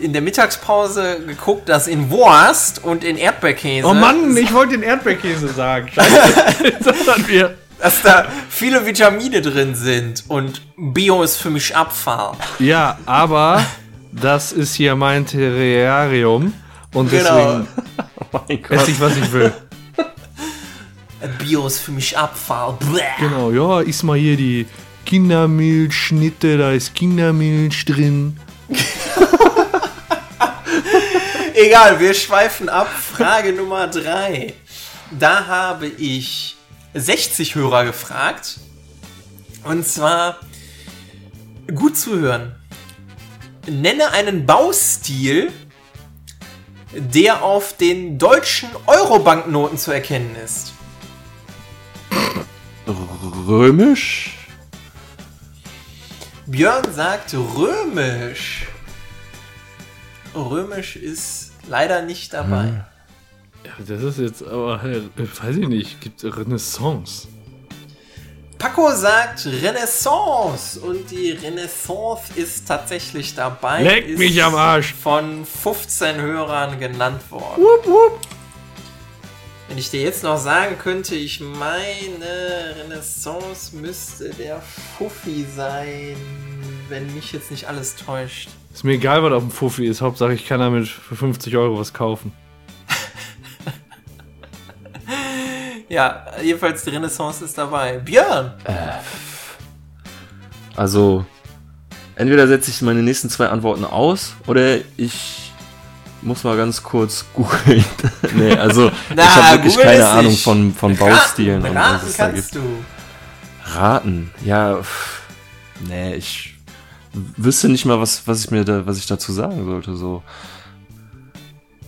in der Mittagspause geguckt, dass in Wurst und in Erdbeerkäse, Oh Mann, ich wollte den Erdbeerkäse sagen. Scheiße. das mir. dass da viele Vitamine drin sind und Bio ist für mich Abfall. Ja, aber das ist hier mein Terrarium. Und Genau. deswegen Oh esse ich, was ich will. Bio ist für mich Abfall. Bäh. Genau, ja, iss mal hier die Kindermilchschnitte, da ist Kindermilch drin. Egal, wir schweifen ab. Frage Nummer drei. Da habe ich 60 Hörer gefragt. Und zwar gut zuhören. Nenne einen Baustil, der auf den deutschen Euro-Banknoten zu erkennen ist. Römisch? Björn sagt römisch. Römisch ist leider nicht dabei. Ja, das ist jetzt aber, äh, weiß ich nicht, gibt Renaissance. Paco sagt Renaissance und die Renaissance ist tatsächlich dabei. Leck mich am Arsch. Von 15 Hörern genannt worden. Wupp, wupp. Wenn ich dir jetzt noch sagen könnte, ich meine, Renaissance müsste der Fuffi sein, wenn mich jetzt nicht alles täuscht. Ist mir egal, was auf dem Fuffi ist. Hauptsache, ich kann damit für 50 Euro was kaufen. Ja, jedenfalls die Renaissance ist dabei. Björn! Also, entweder setze ich meine nächsten zwei Antworten aus oder ich muss mal ganz kurz googeln. nee, also Na, ich habe wirklich googeln keine Ahnung nicht. von, von Baustilen Raten, und was raten es da kannst gibt. du. Raten, ja, pff, nee, ich wüsste nicht mal, was, was ich mir da, was ich dazu sagen sollte, so.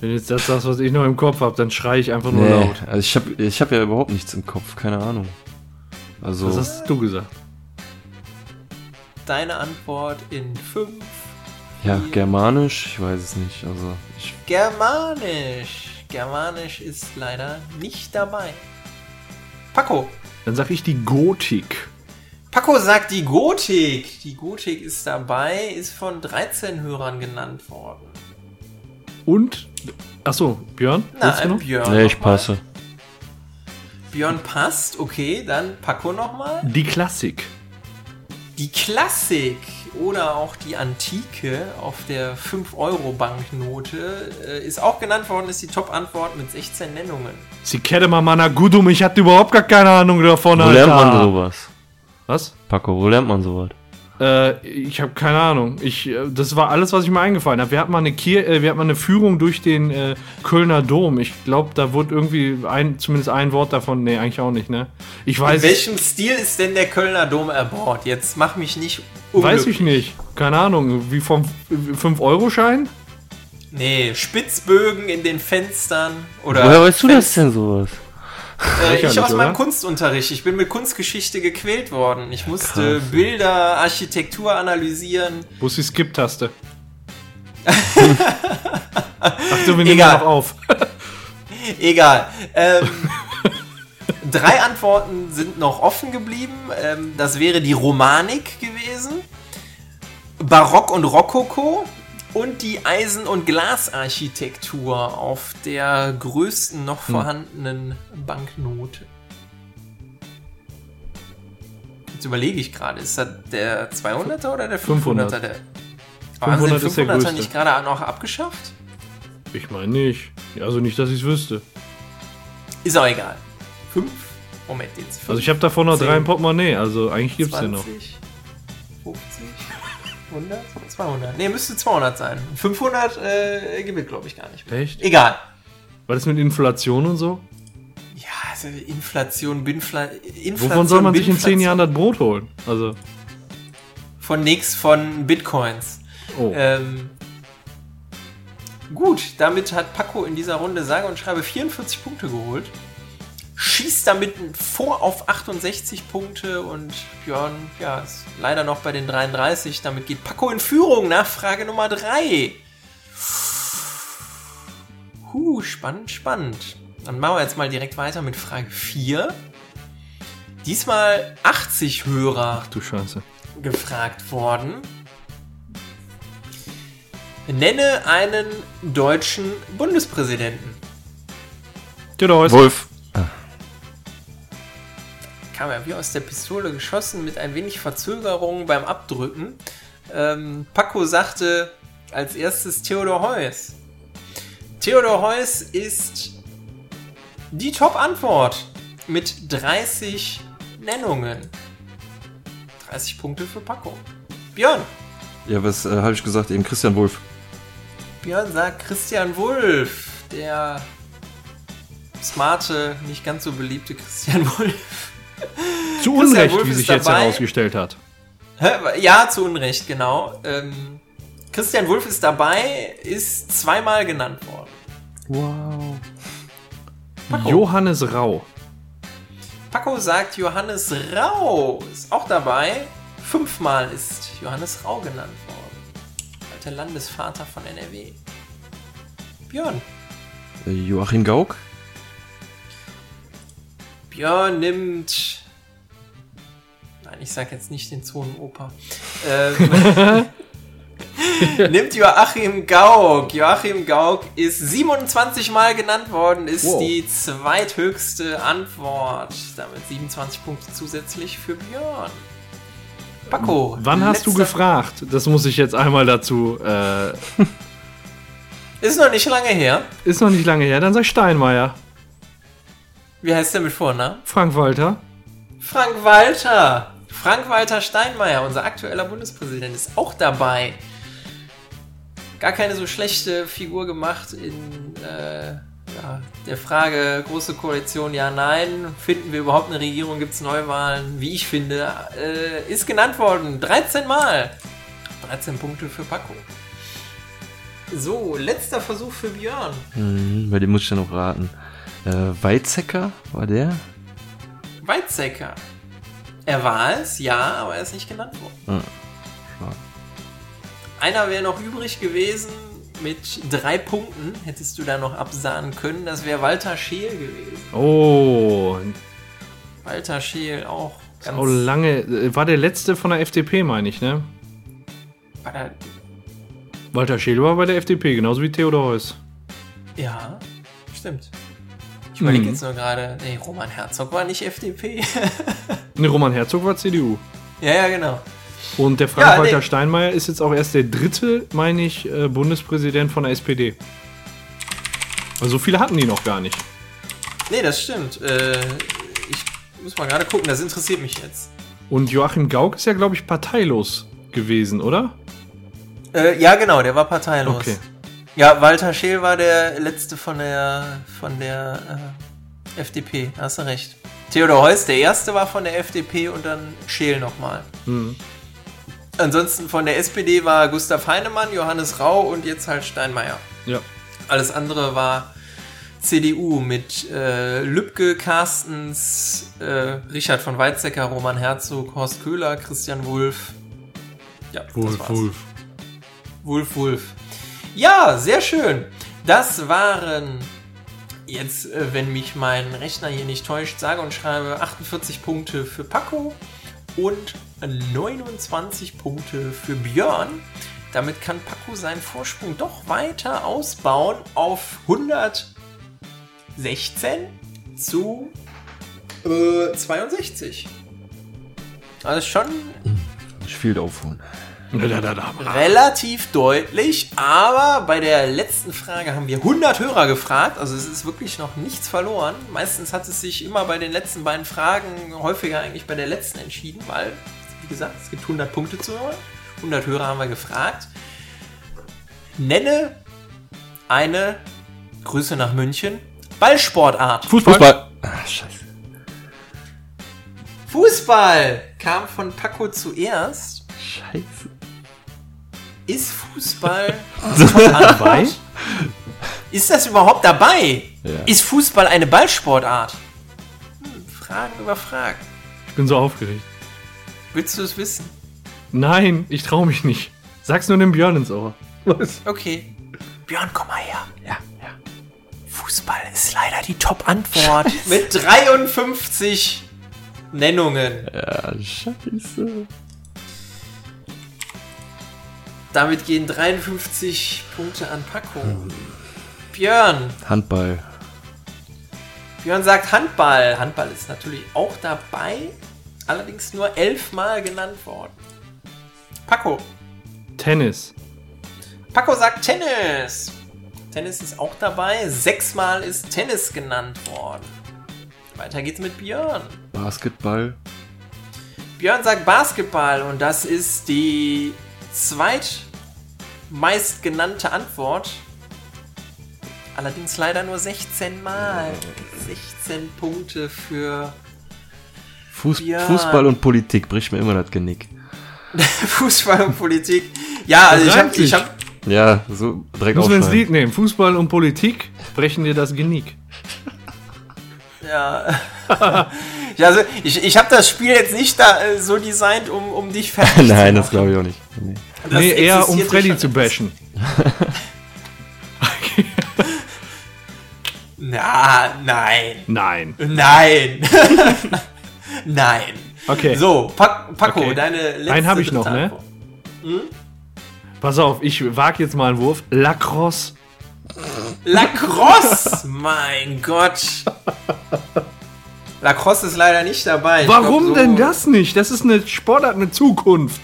Wenn jetzt das das, was ich noch im Kopf habe, dann schreie ich einfach nur Nee, laut. also ich habe ich hab ja überhaupt nichts im Kopf, keine Ahnung. Also, Was hast du gesagt? Deine Antwort in 5. ja, germanisch, ich weiß es nicht, also ich, Germanisch. Germanisch ist leider nicht dabei. Paco. Dann sag ich die Gotik. Paco sagt die Gotik. Die Gotik ist dabei, ist von 13 Hörern genannt worden. Und, achso, Björn? Äh, noch? Björn. nee, ich passe. Björn passt, okay, dann Paco nochmal. Die Klassik. Die Klassik oder auch die Antike auf der 5-Euro-Banknote äh, ist auch genannt worden, ist die Top-Antwort mit 16 Nennungen. Sie kenne mal Mana Gudum, ich hatte überhaupt gar keine Ahnung davon, Wo Alter. lernt man sowas? Was? Paco, wo lernt man sowas? Äh, ich habe keine Ahnung. Ich, äh, das war alles, was ich mir eingefallen habe. Wir hatten mal eine, Kir äh, wir hatten mal eine Führung durch den äh, Kölner Dom. Ich glaube, da wurde irgendwie ein, zumindest ein Wort davon. Nee, eigentlich auch nicht, ne? Ich In weiß, welchem Stil ist denn der Kölner Dom erbaut? Jetzt mach mich nicht weiß ich nicht. Keine Ahnung. Wie vom 5-Euro-Schein? Nee, Spitzbögen in den Fenstern oder. Woher weißt du das denn sowas? Äh, ich aus meinem? Kunstunterricht. Ich bin mit Kunstgeschichte gequält worden. Ich musste Krass. Bilder, Architektur analysieren. Wo ist die Skip-Taste? Ach so, wir nehmen Egal. noch auf. Egal. Ähm, drei Antworten sind noch offen geblieben. Ähm, das wäre die Romanik gewesen, Barock und Rokoko und die Eisen- und Glasarchitektur auf der größten noch vorhandenen Banknote. Jetzt überlege ich gerade, ist das der 200er oder der 500er? 500. Der, Aber 500 sind ist der 500er größte. nicht gerade noch abgeschafft? Ich meine nicht. Also nicht, dass ich es wüsste. Ist auch egal. 5, Moment, jetzt. Also ich habe davon noch 10, drei im Portemonnaie, also eigentlich gibt's den noch. 20, 50, 100, 200. Ne, müsste 200 sein. 500 äh, gewinnt, glaube ich, gar nicht mehr. Echt? Egal. Was ist mit Inflation und so? Ja, also Inflation, Binfla Inflation. Wovon soll man sich in Binflation. zehn Jahren das Brot holen? Also, Von nix, von Bitcoins. oh. Ähm, gut, damit hat Paco in dieser Runde sage und schreibe 44 Punkte geholt. Schießt damit vor auf 68 Punkte und Björn, ja, ist leider noch bei den 33. Damit geht Paco in Führung nach Frage Nummer 3. Huh, spannend, spannend. Dann machen wir jetzt mal direkt weiter mit Frage 4. Diesmal 80 Hörer Ach du Scheiße. gefragt worden. Nenne einen deutschen Bundespräsidenten. Genau, Wolf. Kam ja wie aus der Pistole geschossen mit ein wenig Verzögerung beim Abdrücken. Ähm, Paco sagte als erstes Theodor Heuss. Theodor Heuss ist die Top-Antwort mit 30 Nennungen. 30 Punkte für Paco. Björn. Ja, was äh, habe ich gesagt? Eben Christian Wolf. Björn sagt Christian Wulff, der smarte, nicht ganz so beliebte Christian Wulff. zu Unrecht, wie sich jetzt dabei. herausgestellt hat. Ja, zu Unrecht, genau. Ähm, Christian Wulff ist dabei, ist zweimal genannt worden. Wow. Paco. Johannes Rau. Paco sagt Johannes Rau ist auch dabei. Fünfmal ist Johannes Rau genannt worden. Alter Landesvater von NRW. Björn. Joachim Gauck. Björn nimmt. Nein, ich sag jetzt nicht den Zonenoper. Ähm, nimmt Joachim Gauck. Joachim Gauck ist 27 Mal genannt worden, ist Wow. die zweithöchste Antwort. Damit 27 Punkte zusätzlich für Björn. Paco. Wann hast du gefragt? Das muss ich jetzt einmal dazu. Äh, Ist noch nicht lange her. ist noch nicht lange her. Dann sag ich Steinmeier. Wie heißt der mit Vornamen? Frank Walter. Frank Walter. Frank-Walter Steinmeier, unser aktueller Bundespräsident, ist auch dabei. Gar keine so schlechte Figur gemacht in äh, ja, der Frage Große Koalition, ja, nein. Finden wir überhaupt eine Regierung? Gibt es Neuwahlen? Wie ich finde, äh, ist genannt worden. 13 Mal. 13 Punkte für Paco. So, letzter Versuch für Björn. Hm, bei dem muss ich ja noch raten. Äh, Weizsäcker war der? Weizsäcker. Er war es, ja, aber er ist nicht genannt worden. Ah, schade. Einer wäre noch übrig gewesen mit drei Punkten. Hättest du da noch absahnen können. Das wäre Walter Scheel gewesen. Oh, Walter Scheel auch ganz. auch lange. äh, War der letzte von der FDP, meine ich, ne? War da- Walter Scheel war bei der FDP, genauso wie Theodor Heuss. ja, stimmt. Ich überlege Mhm. jetzt nur gerade. Nee, Roman Herzog war nicht FDP. Ne, Roman Herzog war CDU. ja, ja, genau. Und der Ja, Frank-Walter nee. Steinmeier ist jetzt auch erst der dritte, meine ich, äh, Bundespräsident von der SPD. Also so viele hatten die noch gar nicht. Nee, das stimmt. Äh, ich muss mal gerade gucken, das interessiert mich jetzt. Und Joachim Gauck ist ja, glaube ich, parteilos gewesen, oder? Äh, ja, genau, der war parteilos. Okay. Ja, Walter Scheel war der letzte von der von der äh, FDP, da hast du recht. Theodor Heuss, der erste war von der FDP und dann Scheel nochmal. Mhm. Ansonsten von der SPD war Gustav Heinemann, Johannes Rau und jetzt halt Steinmeier. Ja. Alles andere war CDU mit äh, Lübcke, Carstens, äh, Richard von Weizsäcker, Roman Herzog, Horst Köhler, Christian Wulff. Ja, das Wulf, war's. Wulf. Ja, sehr schön. Das waren jetzt, äh, wenn mich mein Rechner hier nicht täuscht, sage und schreibe 48 Punkte für Paco und 29 Punkte für Björn. Damit kann Paco seinen Vorsprung doch weiter ausbauen auf 116 zu äh, 62. Also schon Ich viel aufholen. Relativ deutlich, aber bei der letzten Frage haben wir 100 Hörer gefragt, also es ist wirklich noch nichts verloren. Meistens hat es sich immer bei den letzten beiden Fragen häufiger eigentlich bei der letzten entschieden, weil, wie gesagt, es gibt 100 Punkte zu holen. 100 Hörer haben wir gefragt. Nenne eine Grüße nach München Ballsportart. Fußball. Fußball. Ah, scheiße. Fußball kam von Paco zuerst. Scheiße. Ist Fußball Dabei? Ist das überhaupt dabei? Ja. Ist Fußball eine Ballsportart? Hm, Fragen über Fragen. Ich bin so aufgeregt. Willst du es wissen? Nein, ich traue mich nicht. Sag's nur dem Björn ins Ohr. Was? Okay. Björn, komm mal her. Ja, ja. Fußball ist leider die Top-Antwort. Mit 53 Nennungen. Ja, scheiße. Damit gehen 53 Punkte an Paco. Björn. Handball. Björn sagt Handball. Handball ist natürlich auch dabei, allerdings nur elfmal genannt worden. Paco. Tennis. Paco sagt Tennis. Tennis ist auch dabei. Sechsmal ist Tennis genannt worden. Weiter geht's mit Björn. Basketball. Björn sagt Basketball und das ist die zweitmeist genannte Antwort. Allerdings leider nur 16 Mal. 16 Punkte für Fuß Ja. Fußball und Politik bricht mir immer das Genick. Fußball und Politik. Ja, also ich habe ich hab, Ja, so direkt Muss man ins. Lied nehmen. Fußball und Politik brechen dir das Genick. ja. ja, also ich, ich habe das Spiel jetzt nicht da äh, so designt, um, um dich fertig Nein, zu das glaube ich auch nicht. Nee. Das nee, eher um Freddy zu bashen. Na, nein. Nein. Nein. nein. Okay. So, pa Paco, Okay. deine letzte Einen hab ich noch, ne? Antwort. Pass auf, ich wage jetzt mal einen Wurf. Lacrosse. Lacrosse! mein Gott. Lacrosse ist leider nicht dabei. Warum glaub, so- denn das nicht? Das ist eine Sportart mit Zukunft.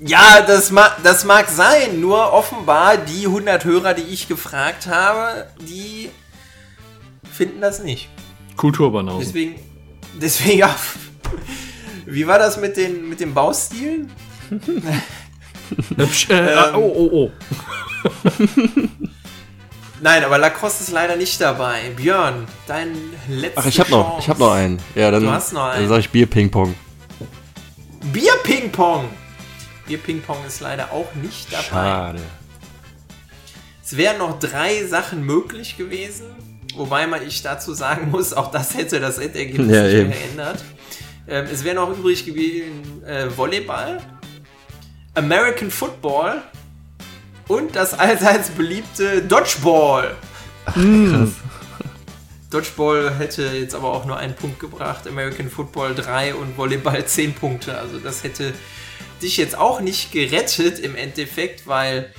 Ja, das, ma das mag sein. Nur offenbar die 100 Hörer, die ich gefragt habe, die finden das nicht. Kulturbanausen. Deswegen, deswegen, ja. Wie war das mit den, mit den Baustilen? Äh, äh, Ähm. oh, oh, oh. Nein, aber Lacrosse ist leider nicht dabei. Björn, dein letzter Ach, ich habe noch, ich habe noch einen. Ja, dann, Du hast noch einen. dann sage ich Bier Ping Pong. Bier-Ping-Pong. Bier-Ping-Pong ist leider auch nicht dabei. Schade. Es wären noch drei Sachen möglich gewesen, wobei man ich dazu sagen muss, auch das hätte das Endergebnis Ja, nicht eben. geändert. Ähm, es wäre noch übrig gewesen äh, Volleyball, American Football und das allseits beliebte Dodgeball. Krass. Dodgeball hätte jetzt aber auch nur einen Punkt gebracht, American Football 3 und Volleyball 10 Punkte. Also das hätte dich jetzt auch nicht gerettet im Endeffekt, weil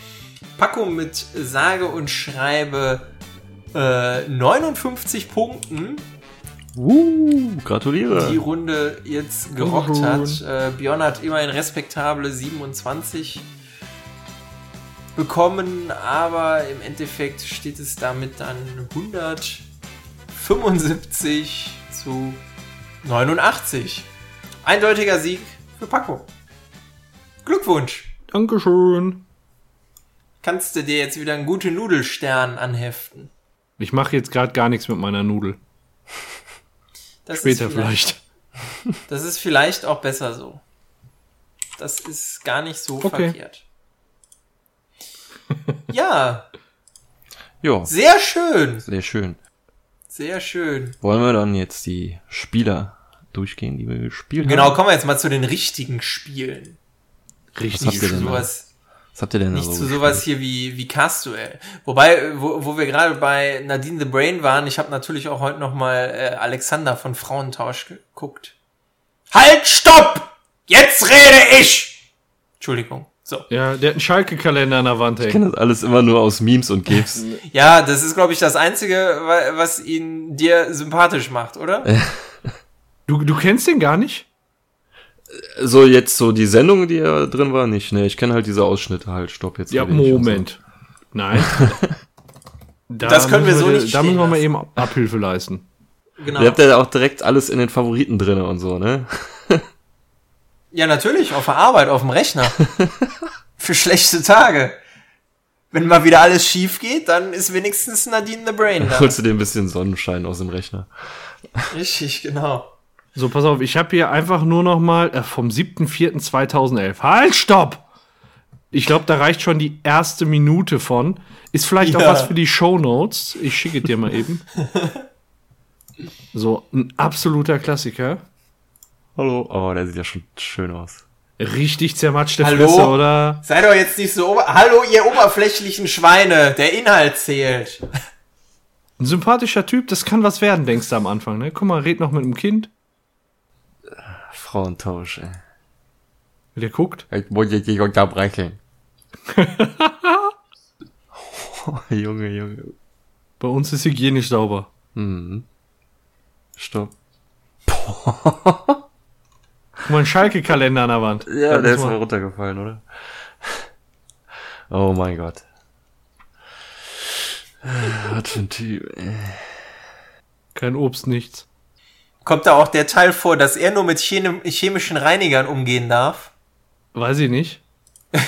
Paco mit sage und schreibe äh, 59 Punkten Uh, gratuliere. die Runde jetzt gerockt Uhu. hat. Äh, Björn hat immerhin respektable 27 bekommen, aber im Endeffekt steht es damit dann 175 zu 89. Eindeutiger Sieg für Paco. Glückwunsch! Dankeschön. Kannst du dir jetzt wieder einen guten Nudelstern anheften? Ich mache jetzt gerade gar nichts mit meiner Nudel. Das Später ist vielleicht. Das ist vielleicht auch besser so. Das ist gar nicht so Okay. verkehrt. Ja, Ja, sehr schön. sehr schön. Sehr schön. Wollen wir dann jetzt die Spieler durchgehen, die wir gespielt Genau, haben? kommen wir jetzt mal zu den richtigen Spielen. Was habt ihr Nicht zu denn sowas, Was habt ihr denn nicht so zu sowas hier wie, wie Castuel. Wobei, wo, wo wir gerade bei Nadine the Brain waren, ich habe natürlich auch heute noch mal äh, Alexander von Frauentausch geguckt. Halt, stopp! Jetzt rede ich! Entschuldigung. So. Ja, der hat einen Schalke-Kalender an der Wand Ich hängen. kenne das alles immer nur aus Memes und GIFs. Ja, das ist, glaube ich, das Einzige, wa- was ihn dir sympathisch macht, oder? Du, du kennst den gar nicht? So jetzt so die Sendung, die da drin war, nicht. Ne, ich kenne halt diese Ausschnitte halt. Stopp jetzt. Ja, Moment. Nein. Da Das können wir so dir- nicht Da müssen wir mal eben Abhilfe leisten. Genau. Ihr habt ja auch direkt alles in den Favoriten drinne und so, ne? Ja, natürlich, auf der Arbeit, auf dem Rechner. Für schlechte Tage. Wenn mal wieder alles schief geht, dann ist wenigstens Nadine the Brain da. Holst du dir ein bisschen Sonnenschein aus dem Rechner. Richtig, genau. So, pass auf, ich habe hier einfach nur noch mal äh, vom 7.4.2011. Halt, stopp! Ich glaube, da reicht schon die erste Minute von. Ist vielleicht auch Ja. was für die Shownotes. Ich schicke dir mal eben. So, ein absoluter Klassiker. Hallo. Oh, der sieht ja schon schön aus. Richtig zermatschte Hallo? Fresse, oder? Sei doch jetzt nicht so ober Hallo, ihr oberflächlichen Schweine, der Inhalt zählt. Ein sympathischer Typ, das kann was werden, denkst du am Anfang, ne? Guck mal, red noch mit einem Kind. Frauentausch, ey. Der guckt. Ich muss dich nicht unterbrechen. oh, Junge, Junge. Bei uns ist hygienisch sauber. Mhm. Stopp. Guck mal, ein Schalke-Kalender an der Wand. Ja, Da der ist mal runtergefallen, oder? Oh mein Gott. Was für ein Typ, ey. Kein Obst, nichts. Kommt da auch der Teil vor, dass er nur mit chemi- chemischen Reinigern umgehen darf? Weiß ich nicht.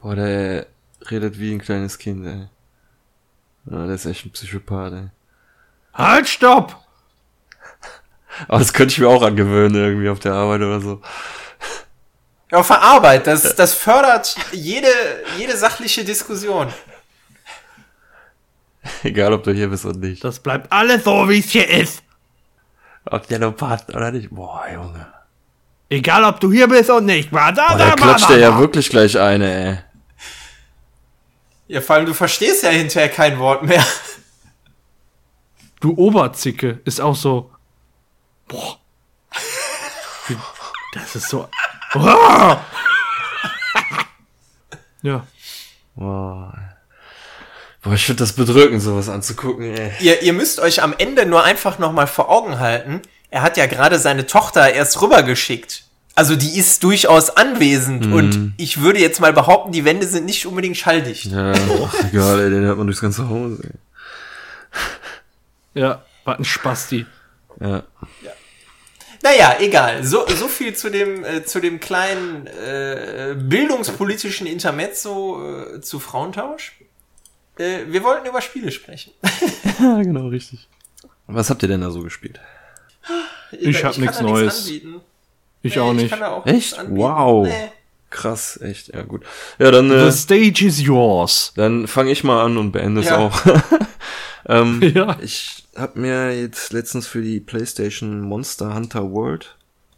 Boah, der redet wie ein kleines Kind, ey. Ja, der ist echt ein Psychopath, ey. Halt, stopp! Aber das könnte ich mir auch angewöhnen, irgendwie auf der Arbeit oder so. Ja, auf der Arbeit, das, das fördert jede, jede sachliche Diskussion. Egal, ob du hier bist oder nicht. Das bleibt alles so, wie es hier ist. Ob der noch passt oder nicht. Boah, Junge. Egal, ob du hier bist und nicht. Boah, Boah, der klatscht dir ja wirklich gleich eine, ey. Ja, vor allem, du verstehst ja hinterher kein Wort mehr. Du Oberzicke ist auch so. Boah. Das ist so. Boah. Ja. Boah. Boah, ich finde das bedrückend, sowas anzugucken, ey. Ihr, ihr müsst euch am Ende nur einfach nochmal vor Augen halten, er hat ja gerade seine Tochter erst rübergeschickt. Also die ist durchaus anwesend und ich würde jetzt mal behaupten, die Wände sind nicht unbedingt schalldicht. Ja, egal, ey, den hört man durchs ganze Haus, ey. Ja, war ein Spasti. Ja. Naja, egal. So, so viel zu dem, äh, zu dem kleinen äh, bildungspolitischen Intermezzo äh, zu Frauentausch. Äh, wir wollten über Spiele sprechen. ja, genau, richtig. Was habt ihr denn da so gespielt? Ich hab kann nix da Neues. anbieten. Ich Nee, auch nicht. kann da auch Echt? nichts anbieten. Wow. Nee. Krass, echt, ja gut. Ja, dann, äh, The stage is yours. dann fange ich mal an und beende es Ja. auch. ähm, Ja. Ich habe mir jetzt letztens für die PlayStation Monster Hunter World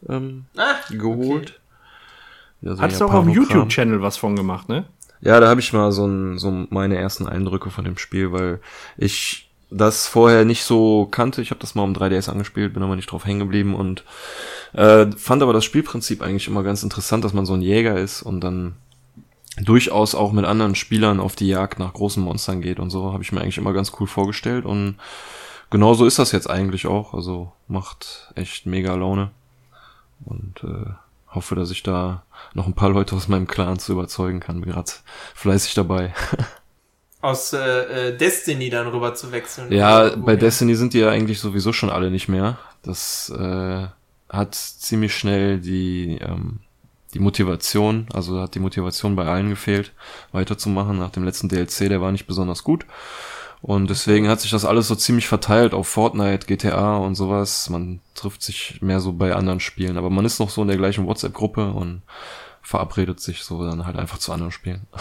ähm, Ah, geholt. Ja, so Hattest du auch auf dem. YouTube-Channel was von gemacht, ne? Ja, da habe ich mal so, ein, so meine ersten Eindrücke von dem Spiel, weil ich das vorher nicht so kannte. Ich habe das mal um 3DS angespielt, bin aber nicht drauf hängen geblieben und äh, fand aber das Spielprinzip eigentlich immer ganz interessant, dass man so ein Jäger ist und dann durchaus auch mit anderen Spielern auf die Jagd nach großen Monstern geht und so, habe ich mir eigentlich immer ganz cool vorgestellt und genau so ist das jetzt eigentlich auch. Also macht echt mega Laune und äh, hoffe, dass ich da noch ein paar Leute aus meinem Clan zu überzeugen kann. Bin grad fleißig dabei. aus äh, äh, Destiny dann rüber zu wechseln. Ja, bei? Destiny sind die ja eigentlich sowieso schon alle nicht mehr. Das äh, hat ziemlich schnell die ähm, die Motivation, also hat die Motivation bei allen gefehlt, weiterzumachen. Nach dem letzten DLC, der war nicht besonders gut. Und deswegen hat sich das alles so ziemlich verteilt auf Fortnite, GTA und sowas. Man trifft sich mehr so bei anderen Spielen, aber man ist noch so in der gleichen WhatsApp-Gruppe und verabredet sich so dann halt einfach zu anderen Spielen.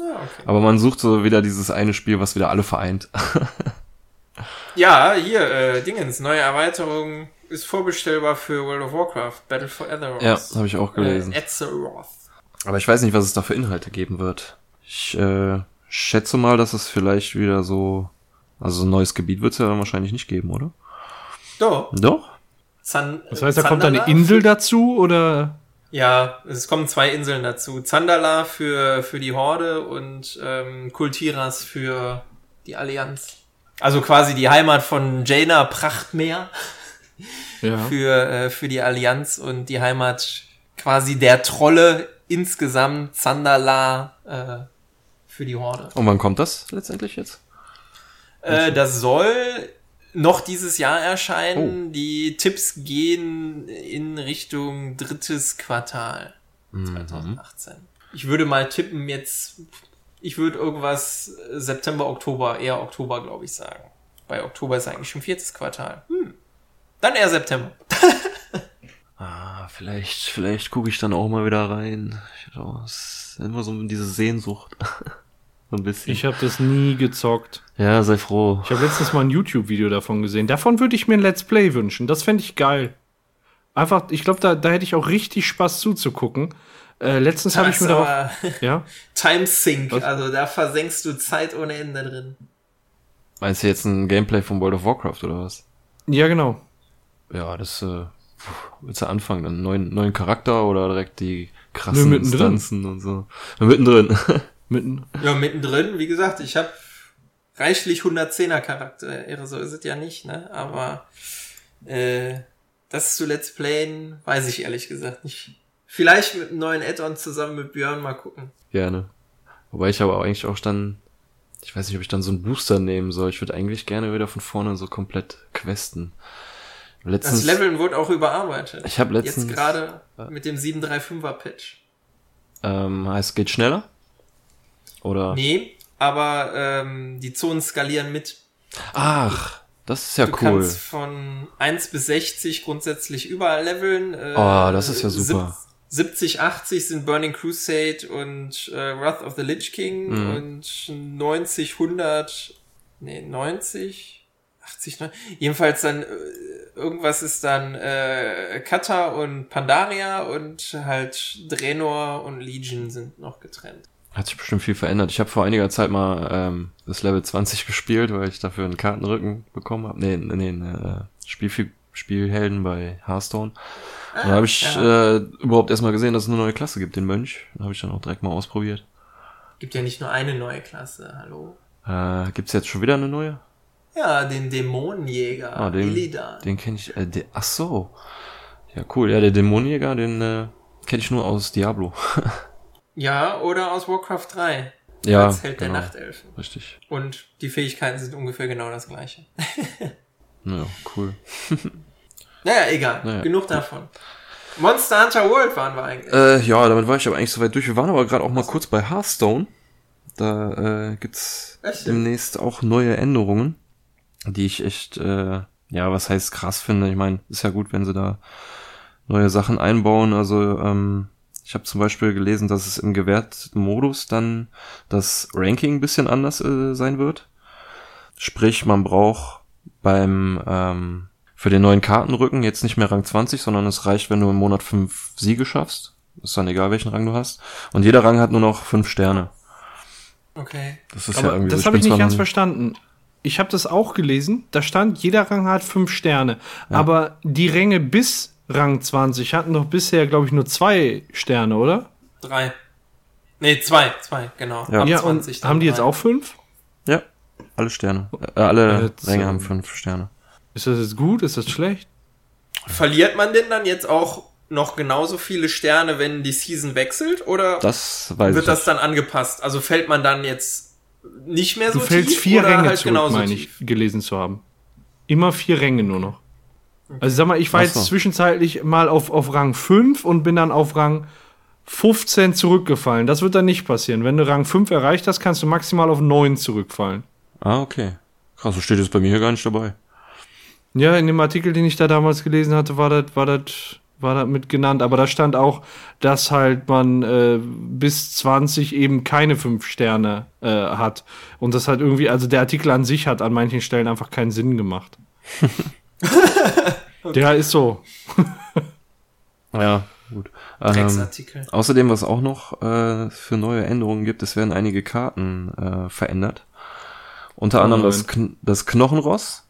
Ja, okay. Aber man sucht so wieder dieses eine Spiel, was wieder alle vereint. ja, hier, äh, Dingens, neue Erweiterung ist vorbestellbar für World of Warcraft, Battle for Azeroth. Ja, habe ich auch gelesen. Äh, Azeroth. Aber ich weiß nicht, was es da für Inhalte geben wird. Ich äh, schätze mal, dass es vielleicht wieder so. Also ein neues Gebiet wird es ja dann wahrscheinlich nicht geben, oder? Doch. Doch? Zan Das heißt, da kommt eine Insel dazu oder? Ja, es kommen zwei Inseln dazu. Zandala für, für die Horde und ähm, Kultiras für die Allianz. Also quasi die Heimat von Jaina Prachtmeer. Ja. für, äh, für die Allianz und die Heimat quasi der Trolle insgesamt, Zandala, äh, für die Horde. Und wann kommt das letztendlich jetzt? Äh, das soll noch dieses Jahr erscheinen. Die Tipps gehen in Richtung drittes Quartal 2018. Ich würde mal tippen jetzt, ich würde irgendwas September, Oktober, eher Oktober, glaube ich, sagen. Bei Oktober ist eigentlich schon viertes Quartal. Hm. Dann eher September. Ah, vielleicht, vielleicht gucke ich dann auch mal wieder rein. Ich es ist immer so diese Sehnsucht. so ein bisschen. Ich habe das nie gezockt. ja, sei froh. Ich habe letztens mal ein YouTube-Video davon gesehen. Davon würde ich mir ein Let's Play wünschen. Das fände ich geil. Einfach, ich glaube, da, da hätte ich auch richtig Spaß zuzugucken. Äh, letztens habe ich mir darauf. Ja? Time Sync, Was? also da versenkst du Zeit ohne Ende drin. Meinst du jetzt ein Gameplay von World of Warcraft oder was? Ja, genau. Ja, das, äh, willst du anfangen? Einen neuen, neuen Charakter oder direkt die Nö, krassen mittendrin. Instanzen und so? Ja, mittendrin. Mitten. Ja, mittendrin, wie gesagt, ich habe reichlich 110er Charaktere, so ist es ja nicht, ne? Aber äh, das zu Let's Playen, weiß ich ehrlich gesagt nicht. Vielleicht mit einem neuen Add-on zusammen mit Björn mal gucken. gerne. Wobei ich aber eigentlich auch dann, ich weiß nicht, ob ich dann so einen Booster nehmen soll. Ich würde eigentlich gerne wieder von vorne so komplett questen. Das Letztens, Leveln wurde auch überarbeitet. ich habe letztens, Jetzt gerade mit dem 735er Patch. ähm, heißt, geht schneller? Oder? Nee, aber ähm, die Zonen skalieren mit. Ach, das ist ja du cool. kannst von 1 bis 60 grundsätzlich überall leveln. Äh, Oh, das ist ja super. sieb- 70, 80 sind Burning Crusade und äh, Wrath of the Lich King Mhm. und 90, 100, nee, 90, 80, 90, jedenfalls dann äh, irgendwas ist dann äh, Kata und Pandaria und halt Draenor und Legion sind noch getrennt. Hat sich bestimmt viel verändert. Ich habe vor einiger Zeit mal ähm, das Level 20 gespielt, weil ich dafür einen Kartenrücken bekommen habe. Nee, nee, nee äh, Spielfi Spielhelden bei Hearthstone. Und da habe ich ja. äh, überhaupt erstmal gesehen, dass es eine neue Klasse gibt, den Mönch. Da habe ich dann auch direkt mal ausprobiert. Gibt ja nicht nur eine neue Klasse, hallo? Äh, gibt's jetzt schon wieder eine neue? Ja, den Dämonenjäger, Ah, den, Illidan. den kenne ich. Äh, der, ach so. Ja, cool. Ja, der Dämonenjäger, den äh, kenne ich nur aus Diablo. Ja, oder aus Warcraft 3. ja, als Held genau. der Nachtelfen. Richtig. Und die Fähigkeiten sind ungefähr genau das gleiche. Naja, cool. Naja, egal. Naja, Genug davon. Monster Hunter World waren wir eigentlich. Äh, ja, damit war ich aber eigentlich soweit durch. Wir waren aber gerade auch mal kurz bei Hearthstone. Da äh, gibt's Echt? demnächst auch neue Änderungen, die ich echt, äh, ja, was heißt krass finde. Ich meine, ist ja gut, wenn sie da neue Sachen einbauen. Also ähm, ich habe zum Beispiel gelesen, dass es im gewährten Modus dann das Ranking ein bisschen anders äh, sein wird. Sprich, man braucht beim ähm, für den neuen Kartenrücken jetzt nicht mehr Rang 20, sondern es reicht, wenn du im Monat fünf Siege schaffst. Ist dann egal, welchen Rang du hast. Und jeder Rang hat nur noch fünf Sterne. Okay. Das ist Aber ja irgendwie das so. habe ich nicht ganz verstanden. Ich habe das auch gelesen. Da stand, jeder Rang hat fünf Sterne. Aber die Ränge bis Rang 20 hatten doch bisher, glaube ich, nur zwei Sterne, oder? Drei. Nee, zwei, zwei, genau. Ja. Ab ja, 20 und dann haben die jetzt drei. auch fünf? Ja, alle Sterne. Äh, alle Jetzt, Ränge ähm, haben fünf Sterne. Ist das jetzt gut? Ist das schlecht? Verliert man denn dann jetzt auch noch genauso viele Sterne, wenn die Season wechselt? Oder Das weiß wird ich das nicht. dann angepasst? Also fällt man dann jetzt nicht mehr so Du fällst tief vier oder Ränge halt zurück, meine ich, gelesen zu haben. Immer vier Ränge nur noch. Also sag mal, ich war Ach jetzt so. zwischenzeitlich mal auf, auf Rang 5 und bin dann auf Rang 15 zurückgefallen. Das wird dann nicht passieren. Wenn du Rang 5 erreicht hast, kannst du maximal auf 9 zurückfallen. Ah, okay. Krass, so steht es bei mir hier gar nicht dabei. Ja, in dem Artikel, den ich da damals gelesen hatte, war das, war das, war das mit genannt. Aber da stand auch, dass halt man äh, bis 20 eben keine 5 Sterne äh, hat. Und das hat irgendwie, also der Artikel an sich hat an manchen Stellen einfach keinen Sinn gemacht. Der ist so. Ja, gut. Ähm, außerdem, was auch noch äh, für neue Änderungen gibt, es werden einige Karten äh, verändert. Unter Oh anderem das, Kn das Knochenross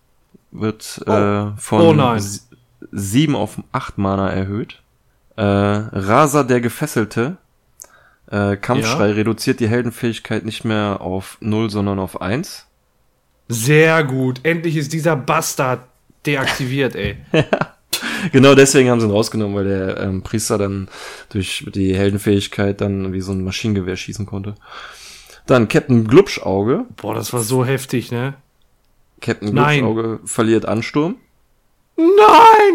wird Oh. äh, von Oh nein. s- sieben auf acht Mana erhöht. Äh, Raser der Gefesselte. Äh, Kampfschrei Ja. reduziert die Heldenfähigkeit nicht mehr auf 0, sondern auf 1. Sehr gut. Endlich ist dieser Bastard deaktiviert, ey. Genau deswegen haben sie ihn rausgenommen, weil der ähm, Priester dann durch die Heldenfähigkeit dann wie so ein Maschinengewehr schießen konnte. Dann Captain Glubschauge. Boah, das war so heftig, ne? Captain Nein. Glubschauge verliert Ansturm. Nein,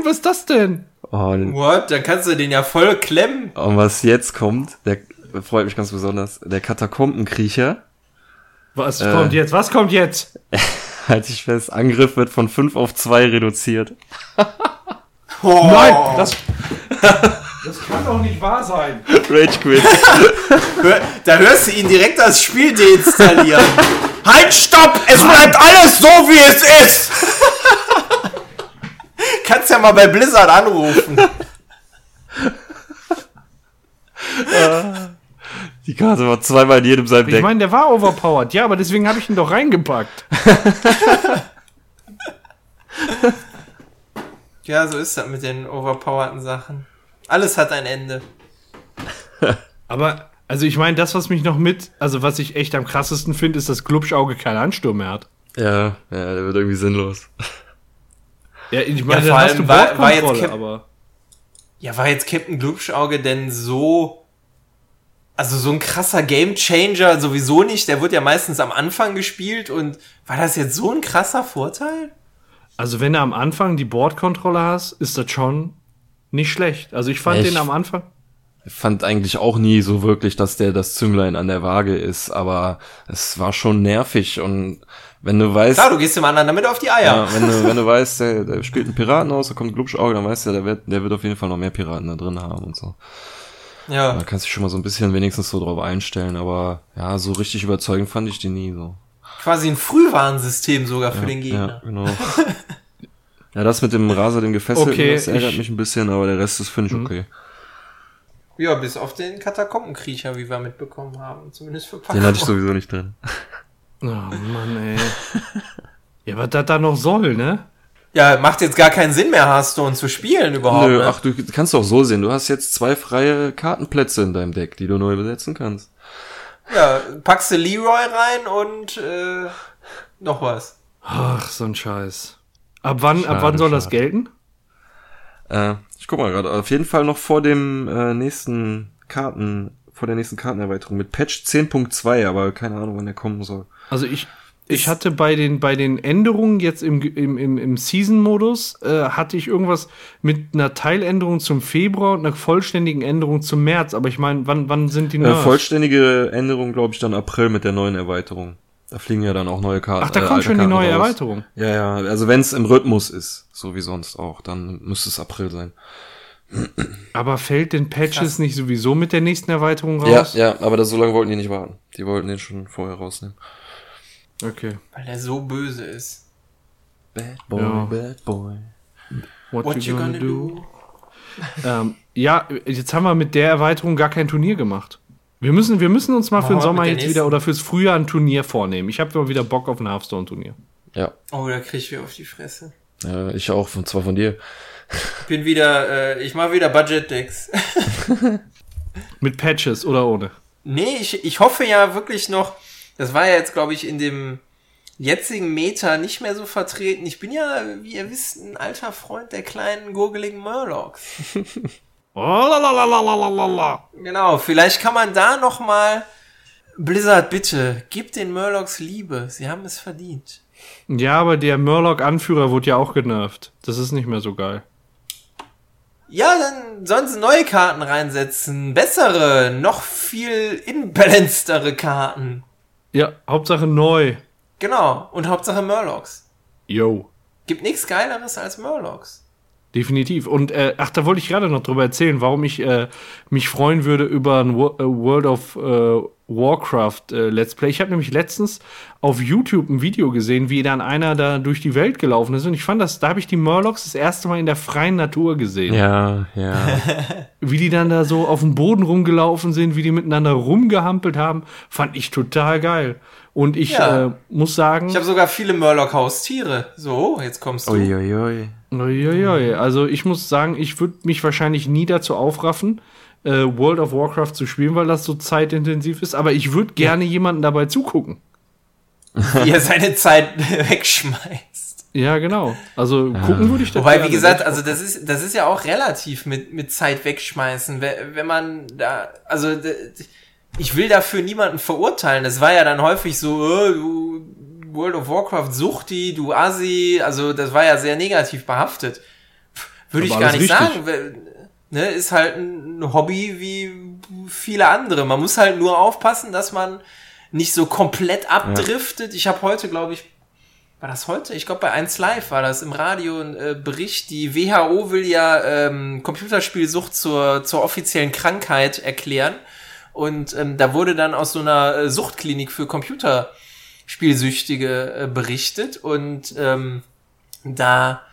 was ist das denn? Oh, und What? Dann kannst du den ja voll klemmen. und was jetzt kommt, der freut mich ganz besonders, der Katakombenkriecher. Was Äh. kommt jetzt? Was kommt jetzt? Halt ich fest, Angriff wird von 5 auf 2 reduziert. Oh. Nein, das, das kann doch nicht wahr sein. Rage Quit. Da hörst du ihn direkt das Spiel deinstallieren. halt, stopp! Es bleibt alles so, wie es ist! Kannst ja mal bei Blizzard anrufen. Die Karte war zweimal in jedem seinem Ich Deck. meine, der war overpowered. Ja, aber deswegen habe ich ihn doch reingepackt. Ja, so ist das mit den overpowerten Sachen. Alles hat ein Ende. Aber, also ich meine, das, was mich noch mit, also was ich echt am krassesten finde, ist, dass Glubschauge keinen Ansturm mehr hat. ja, ja, der wird irgendwie sinnlos. Ja, ich meine, Ja, vor hast allem du war- war jetzt Bordkontrolle, Cap- aber. Ja, war jetzt Captain Glubschauge denn so. Also so ein krasser Gamechanger sowieso nicht. Der wird ja meistens am Anfang gespielt und war das jetzt so ein krasser Vorteil? Also wenn du am Anfang die Bordkontrolle hast, ist das schon nicht schlecht. Also ich fand Echt? den am Anfang. Ich fand eigentlich auch nie so wirklich, dass der das Zünglein an der Waage ist, aber es war schon nervig und wenn du weißt, Klar, du gehst dem anderen damit auf die Eier. ja, wenn du, wenn du weißt, der, der spielt einen Piraten aus, da kommt Glubschauge, dann weißt du, der wird, der wird auf jeden Fall noch mehr Piraten da drin haben und so. Ja. Da kannst du dich schon mal so ein bisschen wenigstens so drauf einstellen, aber ja, so richtig überzeugend fand ich die nie so. Quasi ein Frühwarnsystem sogar für den Ja, Gegner. genau. ja, das mit dem Raser, dem Gefesselten, Okay, das ärgert ich- mich ein bisschen, aber der Rest ist, finde ich, okay. Ja, bis auf den Katakombenkriecher, wie wir mitbekommen haben. Zumindest für Den hatte ich sowieso nicht drin. Oh Mann, ey. ja, was das da noch soll, ne? Ja, macht jetzt gar keinen Sinn mehr, Hearthstone zu spielen überhaupt. Nö, ne? ach, du kannst doch so sehen. Du hast jetzt zwei freie Kartenplätze in deinem Deck, die du neu besetzen kannst. Ja, packst du Leroy rein und äh, noch was. Ach, so ein Scheiß. Ab wann, ab Schade, wann soll das schade. gelten? Äh, ich guck mal gerade. Auf jeden Fall noch vor dem äh, nächsten Karten, vor der nächsten Kartenerweiterung mit Patch 10.2, aber keine Ahnung, wann der kommen soll. Also ich, ich hatte bei den, bei den Änderungen jetzt im, im, im, im Season-Modus, äh, hatte ich irgendwas mit einer Teiländerung zum Februar und einer vollständigen Änderung zum März. Aber ich meine, wann, wann sind die Äh, Nerfs? vollständige Änderung, glaube ich, dann April mit der neuen Erweiterung. Da fliegen ja dann auch neue Karten. Ach, da äh, kommt schon die Karten neue raus. Erweiterung. Ja, ja, also wenn es im Rhythmus ist, so wie sonst auch, dann müsste es April sein. Aber fällt den Patches Krass. nicht sowieso mit der nächsten Erweiterung Ja, raus? ja, aber das, so lange wollten die nicht warten. Die wollten den schon vorher rausnehmen. Okay. Weil der so böse ist. Bad boy, Ja. bad boy. What, What you gonna do? Ähm, ja, jetzt haben wir mit der Erweiterung gar kein Turnier gemacht. Wir müssen, wir müssen uns mal für den Machen Sommer jetzt wieder oder fürs Frühjahr ein Turnier vornehmen. Ich habe mal wieder Bock auf ein Hearthstone-Turnier. Ja, Oh, da krieg ich wieder auf die Fresse. äh, ich auch, und zwar von dir. Ich bin wieder, äh, ich mache wieder Budget-Decks. Mit Patches oder ohne. nee, ich, ich hoffe ja wirklich noch, das war ja jetzt, glaube ich, in dem jetzigen Meta nicht mehr so vertreten. Ich bin ja, wie ihr wisst, ein alter Freund der kleinen gurgeligen Murlocs. Genau, vielleicht kann man da noch mal Blizzard, bitte, gib den Murlocs Liebe. Sie haben es verdient. Ja, aber der Murloc-Anführer wurde ja auch genervt. Das ist nicht mehr so geil. Ja, dann sollen sie neue Karten reinsetzen. Bessere, noch viel inbalancedere Karten. Ja, Hauptsache neu. Genau. Und Hauptsache Murlocs. Yo. Gibt nichts Geileres als Murlocs. Definitiv. Und äh, ach, da wollte ich gerade noch drüber erzählen, warum ich äh, mich freuen würde über ein äh, World of äh, Warcraft äh, Let's Play. Ich habe nämlich letztens auf YouTube ein Video gesehen, wie dann einer da durch die Welt gelaufen ist. Und ich fand das, da habe ich die Murlocs das erste Mal in der freien Natur gesehen. Ja, ja. Wie die dann da so auf dem Boden rumgelaufen sind, wie die miteinander rumgehampelt haben, fand ich total geil. Und ich Ja. äh, muss sagen, Ich habe sogar viele Murloc-Haustiere. So, jetzt kommst du. Uiuiui. Uiuiui. Also ich muss sagen, ich würde mich wahrscheinlich nie dazu aufraffen, äh, World of Warcraft zu spielen, weil das so zeitintensiv ist. Aber ich würde gerne jemanden dabei zugucken. Wie er seine Zeit wegschmeißt. Ja, genau. Also gucken würde ich da. Wobei, wie gesagt, also das ist, das ist ja auch relativ mit, mit Zeit wegschmeißen. Wenn man da, also ich will dafür niemanden verurteilen. Das war ja dann häufig so, du World of Warcraft Suchti, du Asi, also das war ja sehr negativ behaftet. Würde ich gar nicht richtig. sagen. Ne, ist halt ein Hobby wie viele andere. Man muss halt nur aufpassen, dass man nicht so komplett abdriftet. Ja. Ich habe heute, glaube ich, war das heute? Ich glaube, bei 1 Live war das im Radio ein äh, Bericht. Die WHO will ja ähm, Computerspielsucht zur, zur offiziellen Krankheit erklären. Und ähm, da wurde dann aus so einer äh, Suchtklinik für Computerspielsüchtige äh, berichtet. Und ähm, da